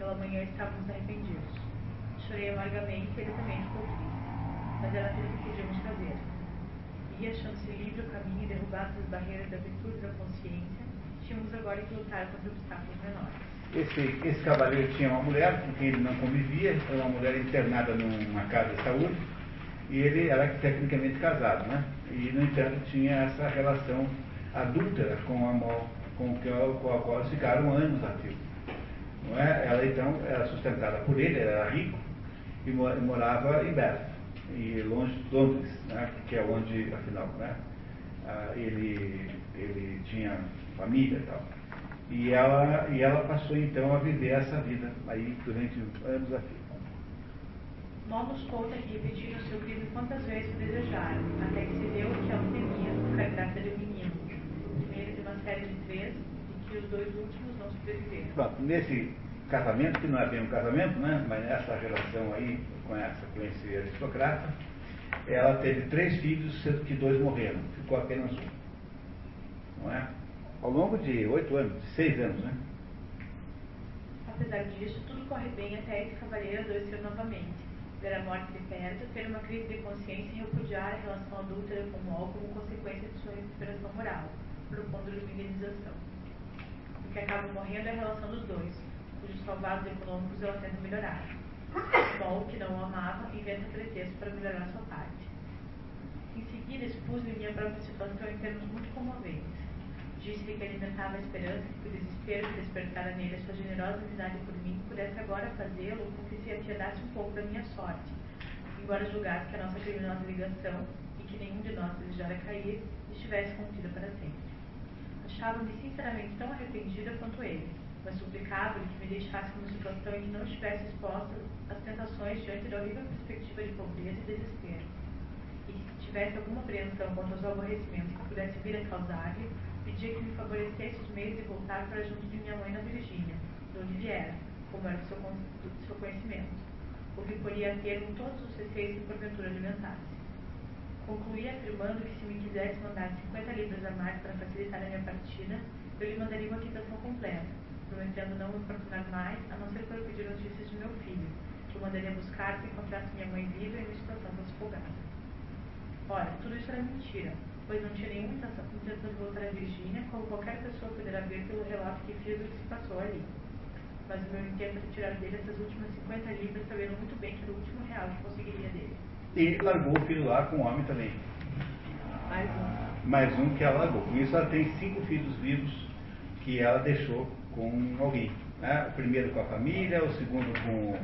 Pela manhã estávamos arrependidos. Chorei amargamente e ele também ficou triste. Mas era tudo o que podíamos fazer. E achando-se livre o caminho e derrubadas as barreiras da virtude da consciência, tínhamos agora que lutar contra obstáculos menores. Esse, esse cavaleiro tinha uma mulher com quem ele não convivia, era uma mulher internada numa casa de saúde, e ele era tecnicamente casado, né? E, no entanto, tinha essa relação adúltera com a com, com a qual ficaram anos a fio. Não é? Ela, então, era sustentada por ele, era rico, e morava em Bath, e longe de Londres, né? que é onde, afinal, né? Ah, ele, ele tinha família e tal. E ela, e ela passou, então, a viver essa vida aí durante anos a fio. Mal nos conta que repetiu o seu crime quantas vezes desejaram, até que se deu que ela temia, a graça de um menino. Primeiro de uma série de três, e que os dois últimos Bom, nesse casamento, que não é bem um casamento, né, mas nessa relação aí com, essa, com esse aristocrata, ela teve três filhos, sendo que dois morreram, ficou apenas um. Não é? Ao longo de oito anos, de seis anos, né? Apesar disso, tudo corre bem até esse cavaleiro adoecer novamente ver a morte de perto, ter uma crise de consciência e repudiar a relação adúltera com o mal como consequência de sua recuperação moral, propondo-lhe indenização. Que acaba morrendo é a relação dos dois, cujos salvados econômicos ela tenta melhorar. Paul, que não o amava, inventa pretexto para melhorar sua parte. Em seguida, expus-lhe minha própria situação em termos muito comoventes. Disse-lhe que alimentava a esperança que o desespero despertara nele a sua generosa amizade por mim pudesse agora fazê-lo com que se atiadasse um pouco da minha sorte, embora julgasse que a nossa criminosa ligação, e que nenhum de nós desejara cair, estivesse contida para sempre. Achava-me sinceramente tão arrependida quanto ele, mas suplicava-lhe que me deixasse numa situação em que não estivesse exposta às tentações diante da horrível perspectiva de pobreza e desespero. E que se tivesse alguma apreensão quanto aos aborrecimentos que pudesse vir a causar-lhe, pedia que me favorecesse os meios de voltar para junto de minha mãe na Virgínia, de onde viera, como era do seu, seu conhecimento, o que poria a termo todos os receios que porventura alimentasse. Concluí afirmando que se me quisesse mandar 50 libras a mais para facilitar a minha partida, eu lhe mandaria uma quitação completa, prometendo não me importunar mais, a não ser para pedir notícias de meu filho, que eu mandaria buscar se encontrasse minha mãe viva em uma situação desfolgada. Ora, tudo isso era mentira, pois não tinha nenhuma intenção de voltar a Virgínia, como qualquer pessoa poderá ver pelo relato que fiz do que se passou ali. Mas o meu intento é tirar dele essas últimas 50 libras, sabendo muito bem que era o último real que conseguiria dele. E largou o filho lá com o homem também. Mais um. Mais um que ela largou. Com isso ela tem cinco filhos vivos que ela deixou com alguém. Né? O primeiro com a família, o segundo com,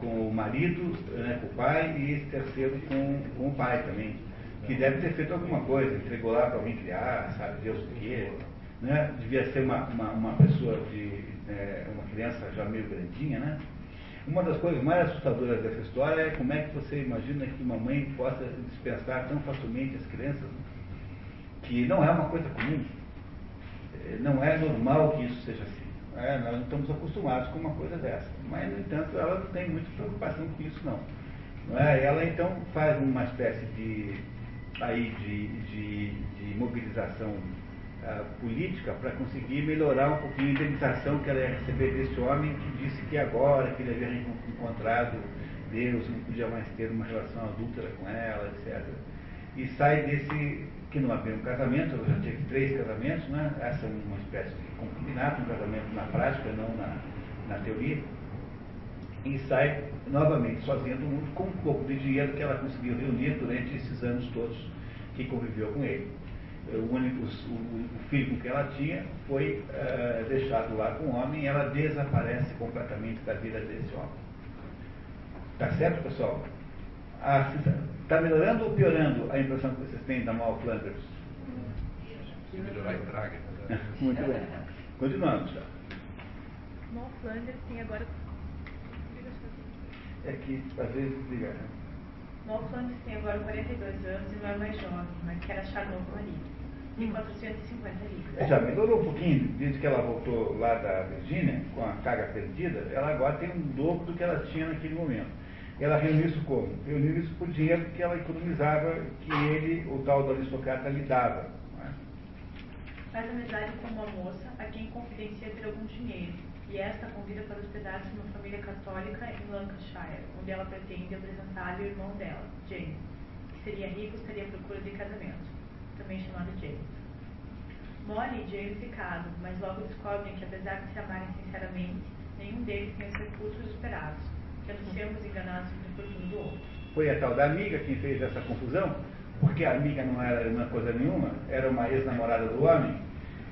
com o marido, né, com o pai, e esse terceiro com, com o pai também que deve ter feito alguma coisa, entregou lá para alguém criar, sabe Deus o quê. Né? Devia ser uma, uma, uma pessoa de. É, uma criança já meio grandinha, né? Uma das coisas mais assustadoras dessa história é como é que você imagina que uma mãe possa dispensar tão facilmente as crianças, que não é uma coisa comum. É, não é normal que isso seja assim. É, nós não estamos acostumados com uma coisa dessa. Mas, no entanto, ela não tem muita preocupação com isso, não. não é? Ela então faz uma espécie de aí de, de, de mobilização política para conseguir melhorar um pouquinho a indenização que ela ia receber desse homem que disse que agora que ele havia encontrado Deus, não podia mais ter uma relação adulta com ela, etc. E sai desse, que não havia um casamento, eu já tive três casamentos, né? essa é uma espécie de concubinato, um casamento na prática, não na, na teoria e sai novamente sozinha do mundo com um pouco de dinheiro que ela conseguiu reunir durante esses anos todos que conviveu com ele. O, único, o, o filho que ela tinha foi uh, deixado lá com o homem e ela desaparece completamente da vida desse homem. Tá certo, pessoal? Está melhorando ou piorando a impressão que vocês têm da Mal Flanders? Melhorar e traga. Muito bem. Continuamos. Mal Flanders tem agora é que às vezes liga. Né? Flanders tem agora 42 anos e não é mais jovem, mas quer achar novo marido. Tem 450 libras. Já melhorou um pouquinho, desde que ela voltou lá da Virgínia, com a carga perdida, ela agora tem um dobro do que ela tinha naquele momento. Ela reuniu isso como? Reuniu isso por dinheiro que ela economizava, que ele, o tal do aristocrata, lhe dava. É? Faz amizade com uma moça a quem confidencia ter algum dinheiro e esta convida para hospedar-se numa família católica em Lancashire, onde ela pretende apresentar-lhe o irmão dela, James, que seria rico e estaria à procura de casamento, também chamado James. Molly e James se casam, mas logo descobrem que, apesar de se amarem sinceramente, nenhum deles tem os recursos esperados, que anunciamos enganados sobre o fortuna do outro. Foi a tal da amiga quem fez essa confusão, porque a amiga não era uma coisa nenhuma, era uma ex-namorada do homem,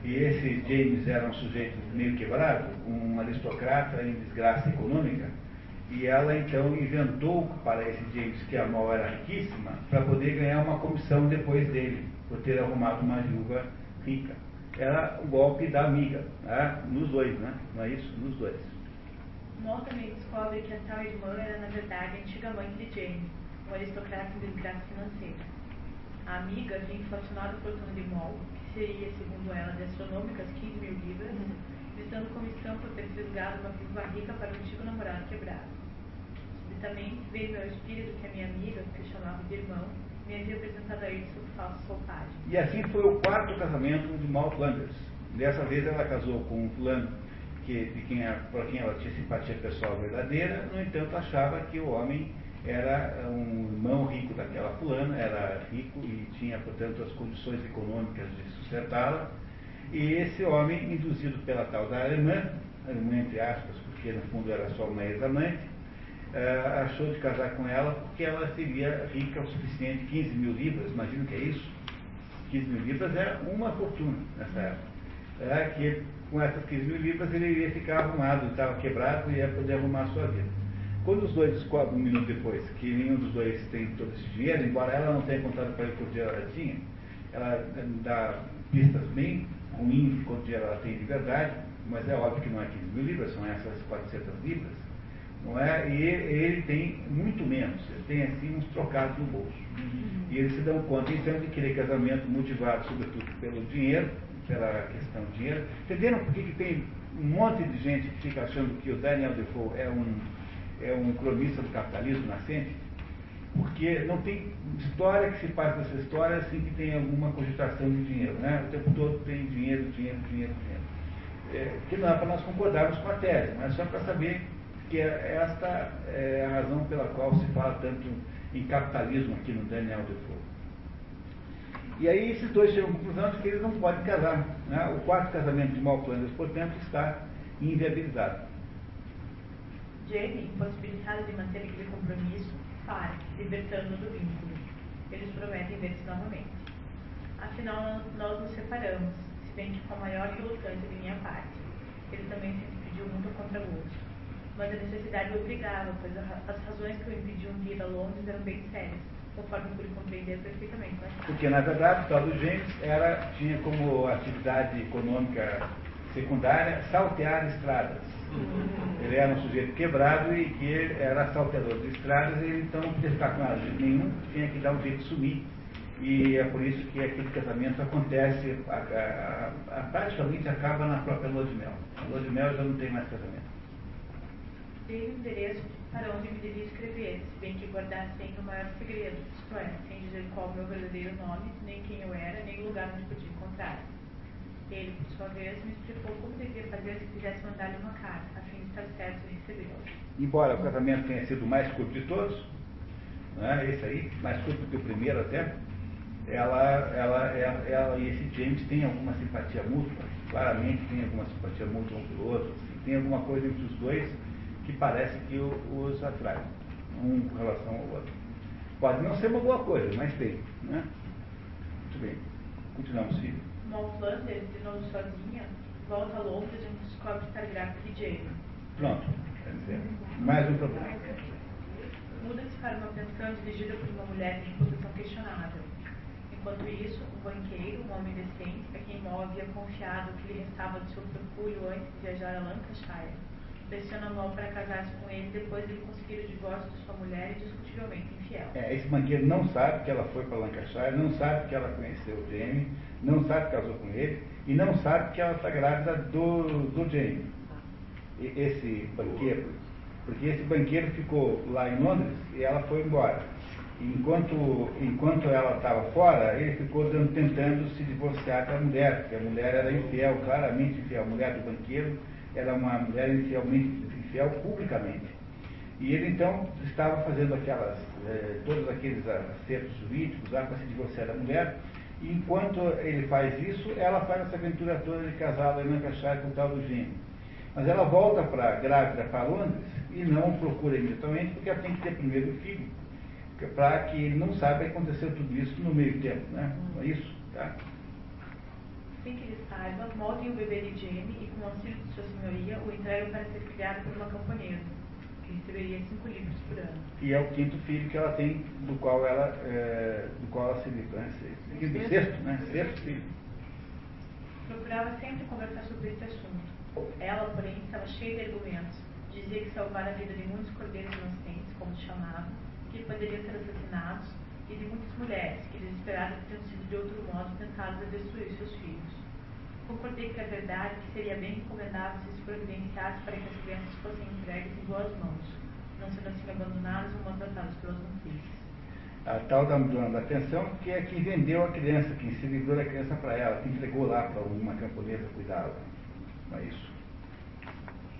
e esse James era um sujeito meio quebrado, um aristocrata em desgraça econômica, e ela então inventou para esse James que a Mol era riquíssima, para poder ganhar uma comissão depois dele, por ter arrumado uma viúva rica. Era o golpe da amiga, né? nos dois, né? Não é isso? Nos dois. Mol também descobre que a tal irmã era, na verdade, a antiga mãe de James, um aristocrata em desgraça financeira. A amiga havia inflacionado a fortuna de Mol, seria, segundo ela, de astronômicas 15 mil libras, visando como estampa ter fisgado uma viúva rica para o antigo namorado quebrado. Subitamente veio ao espírito que a minha amiga, que eu chamava de irmão, me havia apresentado a ele sob falsa roupagem. E assim foi o quarto casamento de Mal Flanders. Dessa vez ela casou com um fulano que, de quem, para quem ela tinha simpatia pessoal verdadeira, no entanto achava que o homem era um irmão rico daquela fulana, era rico e tinha, portanto, as condições econômicas de sustentá-la. E esse homem, induzido pela tal da alemã, alemã entre aspas, porque no fundo era só uma ex-amante, uh, achou de casar com ela porque ela seria rica o suficiente, 15 mil libras, imagina o que é isso? 15 mil libras é uma fortuna nessa época. É que com essas 15 mil libras ele iria ficar arrumado, estava quebrado e ia poder arrumar a sua vida. Quando os dois descobrem um minuto depois que nenhum dos dois tem todo esse dinheiro, embora ela não tenha contado para ele quanto dinheiro ela tinha, ela dá pistas bem ruins quanto dinheiro ela tem de verdade, mas é óbvio que não é 15 mil libras, são essas 400 libras, não é? E ele tem muito menos, ele tem assim uns trocados no bolso. E eles se dão conta então de que ele é casamento motivado sobretudo pelo dinheiro, pela questão do dinheiro. Entenderam por que, que tem um monte de gente que fica achando que o Daniel Defoe é um é um cronista do capitalismo nascente, porque não tem história que se passe dessa história assim que tem alguma cogitação de dinheiro. Né? O tempo todo tem dinheiro, dinheiro, dinheiro, dinheiro. É, que não é para nós concordarmos com a tese, mas só para saber que é, esta é a razão pela qual se fala tanto em capitalismo aqui no Daniel Defoe. E aí esses dois chegam à conclusão de que eles não podem casar. Né? O quarto casamento de Malflanders, portanto, está inviabilizado. Jamie, impossibilitado de manter aquele compromisso, parte, libertando do vínculo. Eles prometem ver-se novamente. Afinal, nós nos separamos, se bem que com a maior relutância de minha parte. Ele também se despediu muito contra gosto. Mas a necessidade o obrigava, pois as razões que o impediam de ir a Londres eram bem sérias, conforme pude compreender perfeitamente Porque, na verdade, o tal do James era, tinha como atividade econômica secundária saltear estradas ele era um sujeito quebrado e que era salteador de estradas, e então não podia ficar com ela de nenhum, tinha que dar um jeito de sumir. E é por isso que aquele casamento acontece, a, a, a, praticamente acaba na própria lua de mel. A lua de mel já não tem mais casamento. Tem o endereço para onde me devia escrever, se bem que guardasse ainda o maior segredo, isto é, sem dizer qual meu verdadeiro nome, nem quem eu era, nem o lugar onde podia encontrar. Ele, por sua vez, me explicou como devia fazer se quisesse mandar-lhe uma carta, a fim de estar certo de recebê-la. Embora o casamento tenha sido o mais curto de todos, né, esse aí, mais curto que o primeiro até, ela, ela, ela, ela e esse James têm alguma simpatia mútua, claramente tem alguma simpatia mútua um pelo outro, tem alguma coisa entre os dois que parece que os atrai, um com relação ao outro. Pode não ser uma boa coisa, mas tem. Né? Muito bem. Continuamos, filho. Mont Flanders, de novo sozinha, volta a Londres e descobre estar grávida de Jane. Pronto. Quer dizer, mais um problema. Muda-se para uma pensão dirigida por uma mulher de posição questionável. Enquanto isso, um banqueiro, um homem decente, a quem Moll havia confiado o que lhe restava do seu procúrio antes de viajar a Lancashire, pressiona Moll para casar-se com ele depois de ele conseguir o divórcio de sua mulher e discutivelmente infiel. É, esse banqueiro não sabe que ela foi para Lancashire, não sabe que ela conheceu o Jamie, não sabe que casou com ele e não sabe que ela está grávida do, do Jamie. Esse banqueiro, porque esse banqueiro ficou lá em Londres e ela foi embora. Enquanto, enquanto ela estava fora, ele ficou tentando se divorciar da mulher, porque a mulher era infiel, claramente infiel. A mulher do banqueiro era uma mulher infielmente infiel publicamente. E ele então estava fazendo aquelas, eh, todos aqueles acertos jurídicos lá para se divorciar da mulher. E enquanto ele faz isso, ela faz essa aventura toda de casá-la em Lancashire com o tal do gênio. Mas ela volta para grávida para Londres e não procura imediatamente, porque ela tem que ter primeiro o filho para que ele não saiba que aconteceu tudo isso no meio tempo, né? É isso, tá? Sem que ele saiba, moldem o bebê de Jamie e, com o auxílio de sua senhoria, o entregam para ser criado por uma camponesa, que receberia cinco livros por ano. E é o quinto filho que ela tem, do qual ela, é, do qual ela se livra, né? Quinto, sexto, né? Sexto filho. Procurava sempre conversar sobre esse assunto. Ela, porém, estava cheia de argumentos. Dizia que salvar a vida de muitos cordeiros inocentes, como se chamavam, que poderiam ser assassinados, e de muitas mulheres que, desesperadas, tinham sido de outro modo tentadas a destruir seus filhos. Concordei que é verdade que seria bem recomendável se se providenciasse para que as crianças fossem entregues em boas mãos, não sendo assim abandonadas ou maltratadas pelas nutrizes. A tal da dona da atenção, que é quem vendeu a criança, quem se livrou da criança para ela, que entregou lá para uma camponesa cuidá-la. Não é isso?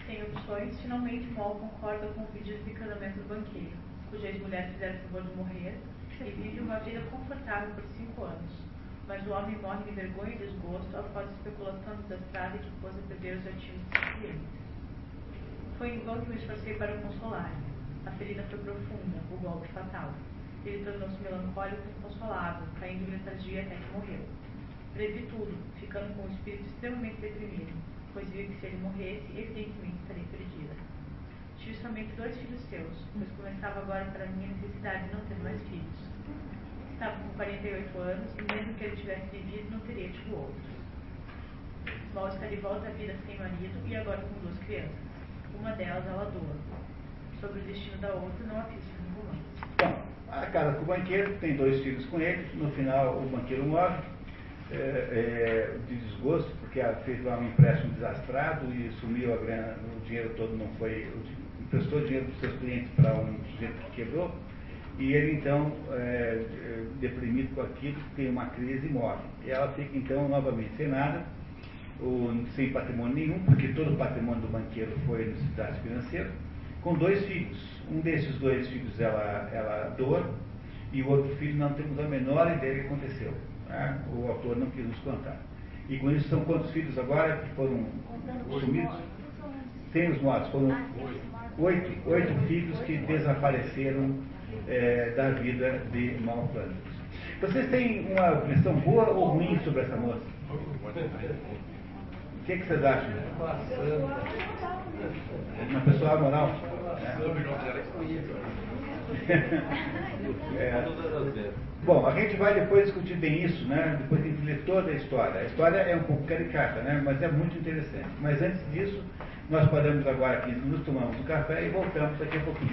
Sem opções, finalmente Moll concorda com o pedido de casamento do banqueiro cuja ex-mulher fizeram o favor de morrer, e vive uma vida confortável por cinco anos. Mas o homem morre de vergonha e desgosto após a especulação desastrada que pôs a perder os ativos dos clientes. Foi em vão que me esforcei para o consolar. A ferida foi profunda, o golpe fatal. Ele tornou-se melancólico e inconsolável, caindo em letargia até que morreu. Previ tudo, ficando com o espírito extremamente deprimido, pois vi que se ele morresse, evidentemente estaria perdida. Tive somente dois filhos seus, pois começava agora para mim a necessidade de não ter mais filhos. Estava com 48 anos e mesmo que ele tivesse vivido, não teria tido outros. Mal está de volta à vida sem marido e agora com duas crianças. Uma delas ela doa. Sobre o destino da outra, não afirmo no romance. Bom, a casa com o banqueiro, tem dois filhos com ele, no final o banqueiro morre, é, é, de desgosto, porque fez lá um empréstimo desastrado e sumiu a grana, o dinheiro todo não foi, emprestou dinheiro para os seus clientes para um sujeito que quebrou, e ele então, é, deprimido com aquilo, tem uma crise e morre. E ela fica então novamente sem nada, ou, sem patrimônio nenhum, porque todo o patrimônio do banqueiro foi no cidade financeiro, com dois filhos. Um desses dois filhos ela, ela doa, e o outro filho não temos a menor ideia do que aconteceu. Né? O autor não quis nos contar. E com isso são quantos filhos agora que foram sumidos? Tem os mortos, foram oito, oito filhos que desapareceram é, da vida de Malflanders. Vocês têm uma opinião boa ou ruim sobre essa moça? O que, que vocês acham? Uma pessoa moral? É. é. Bom, a gente vai depois discutir bem isso, né? Depois de ler toda a história. A história é um pouco caricata, né? Mas é muito interessante. Mas antes disso, nós paramos agora 15 minutos, tomamos um café e voltamos daqui a pouquinho.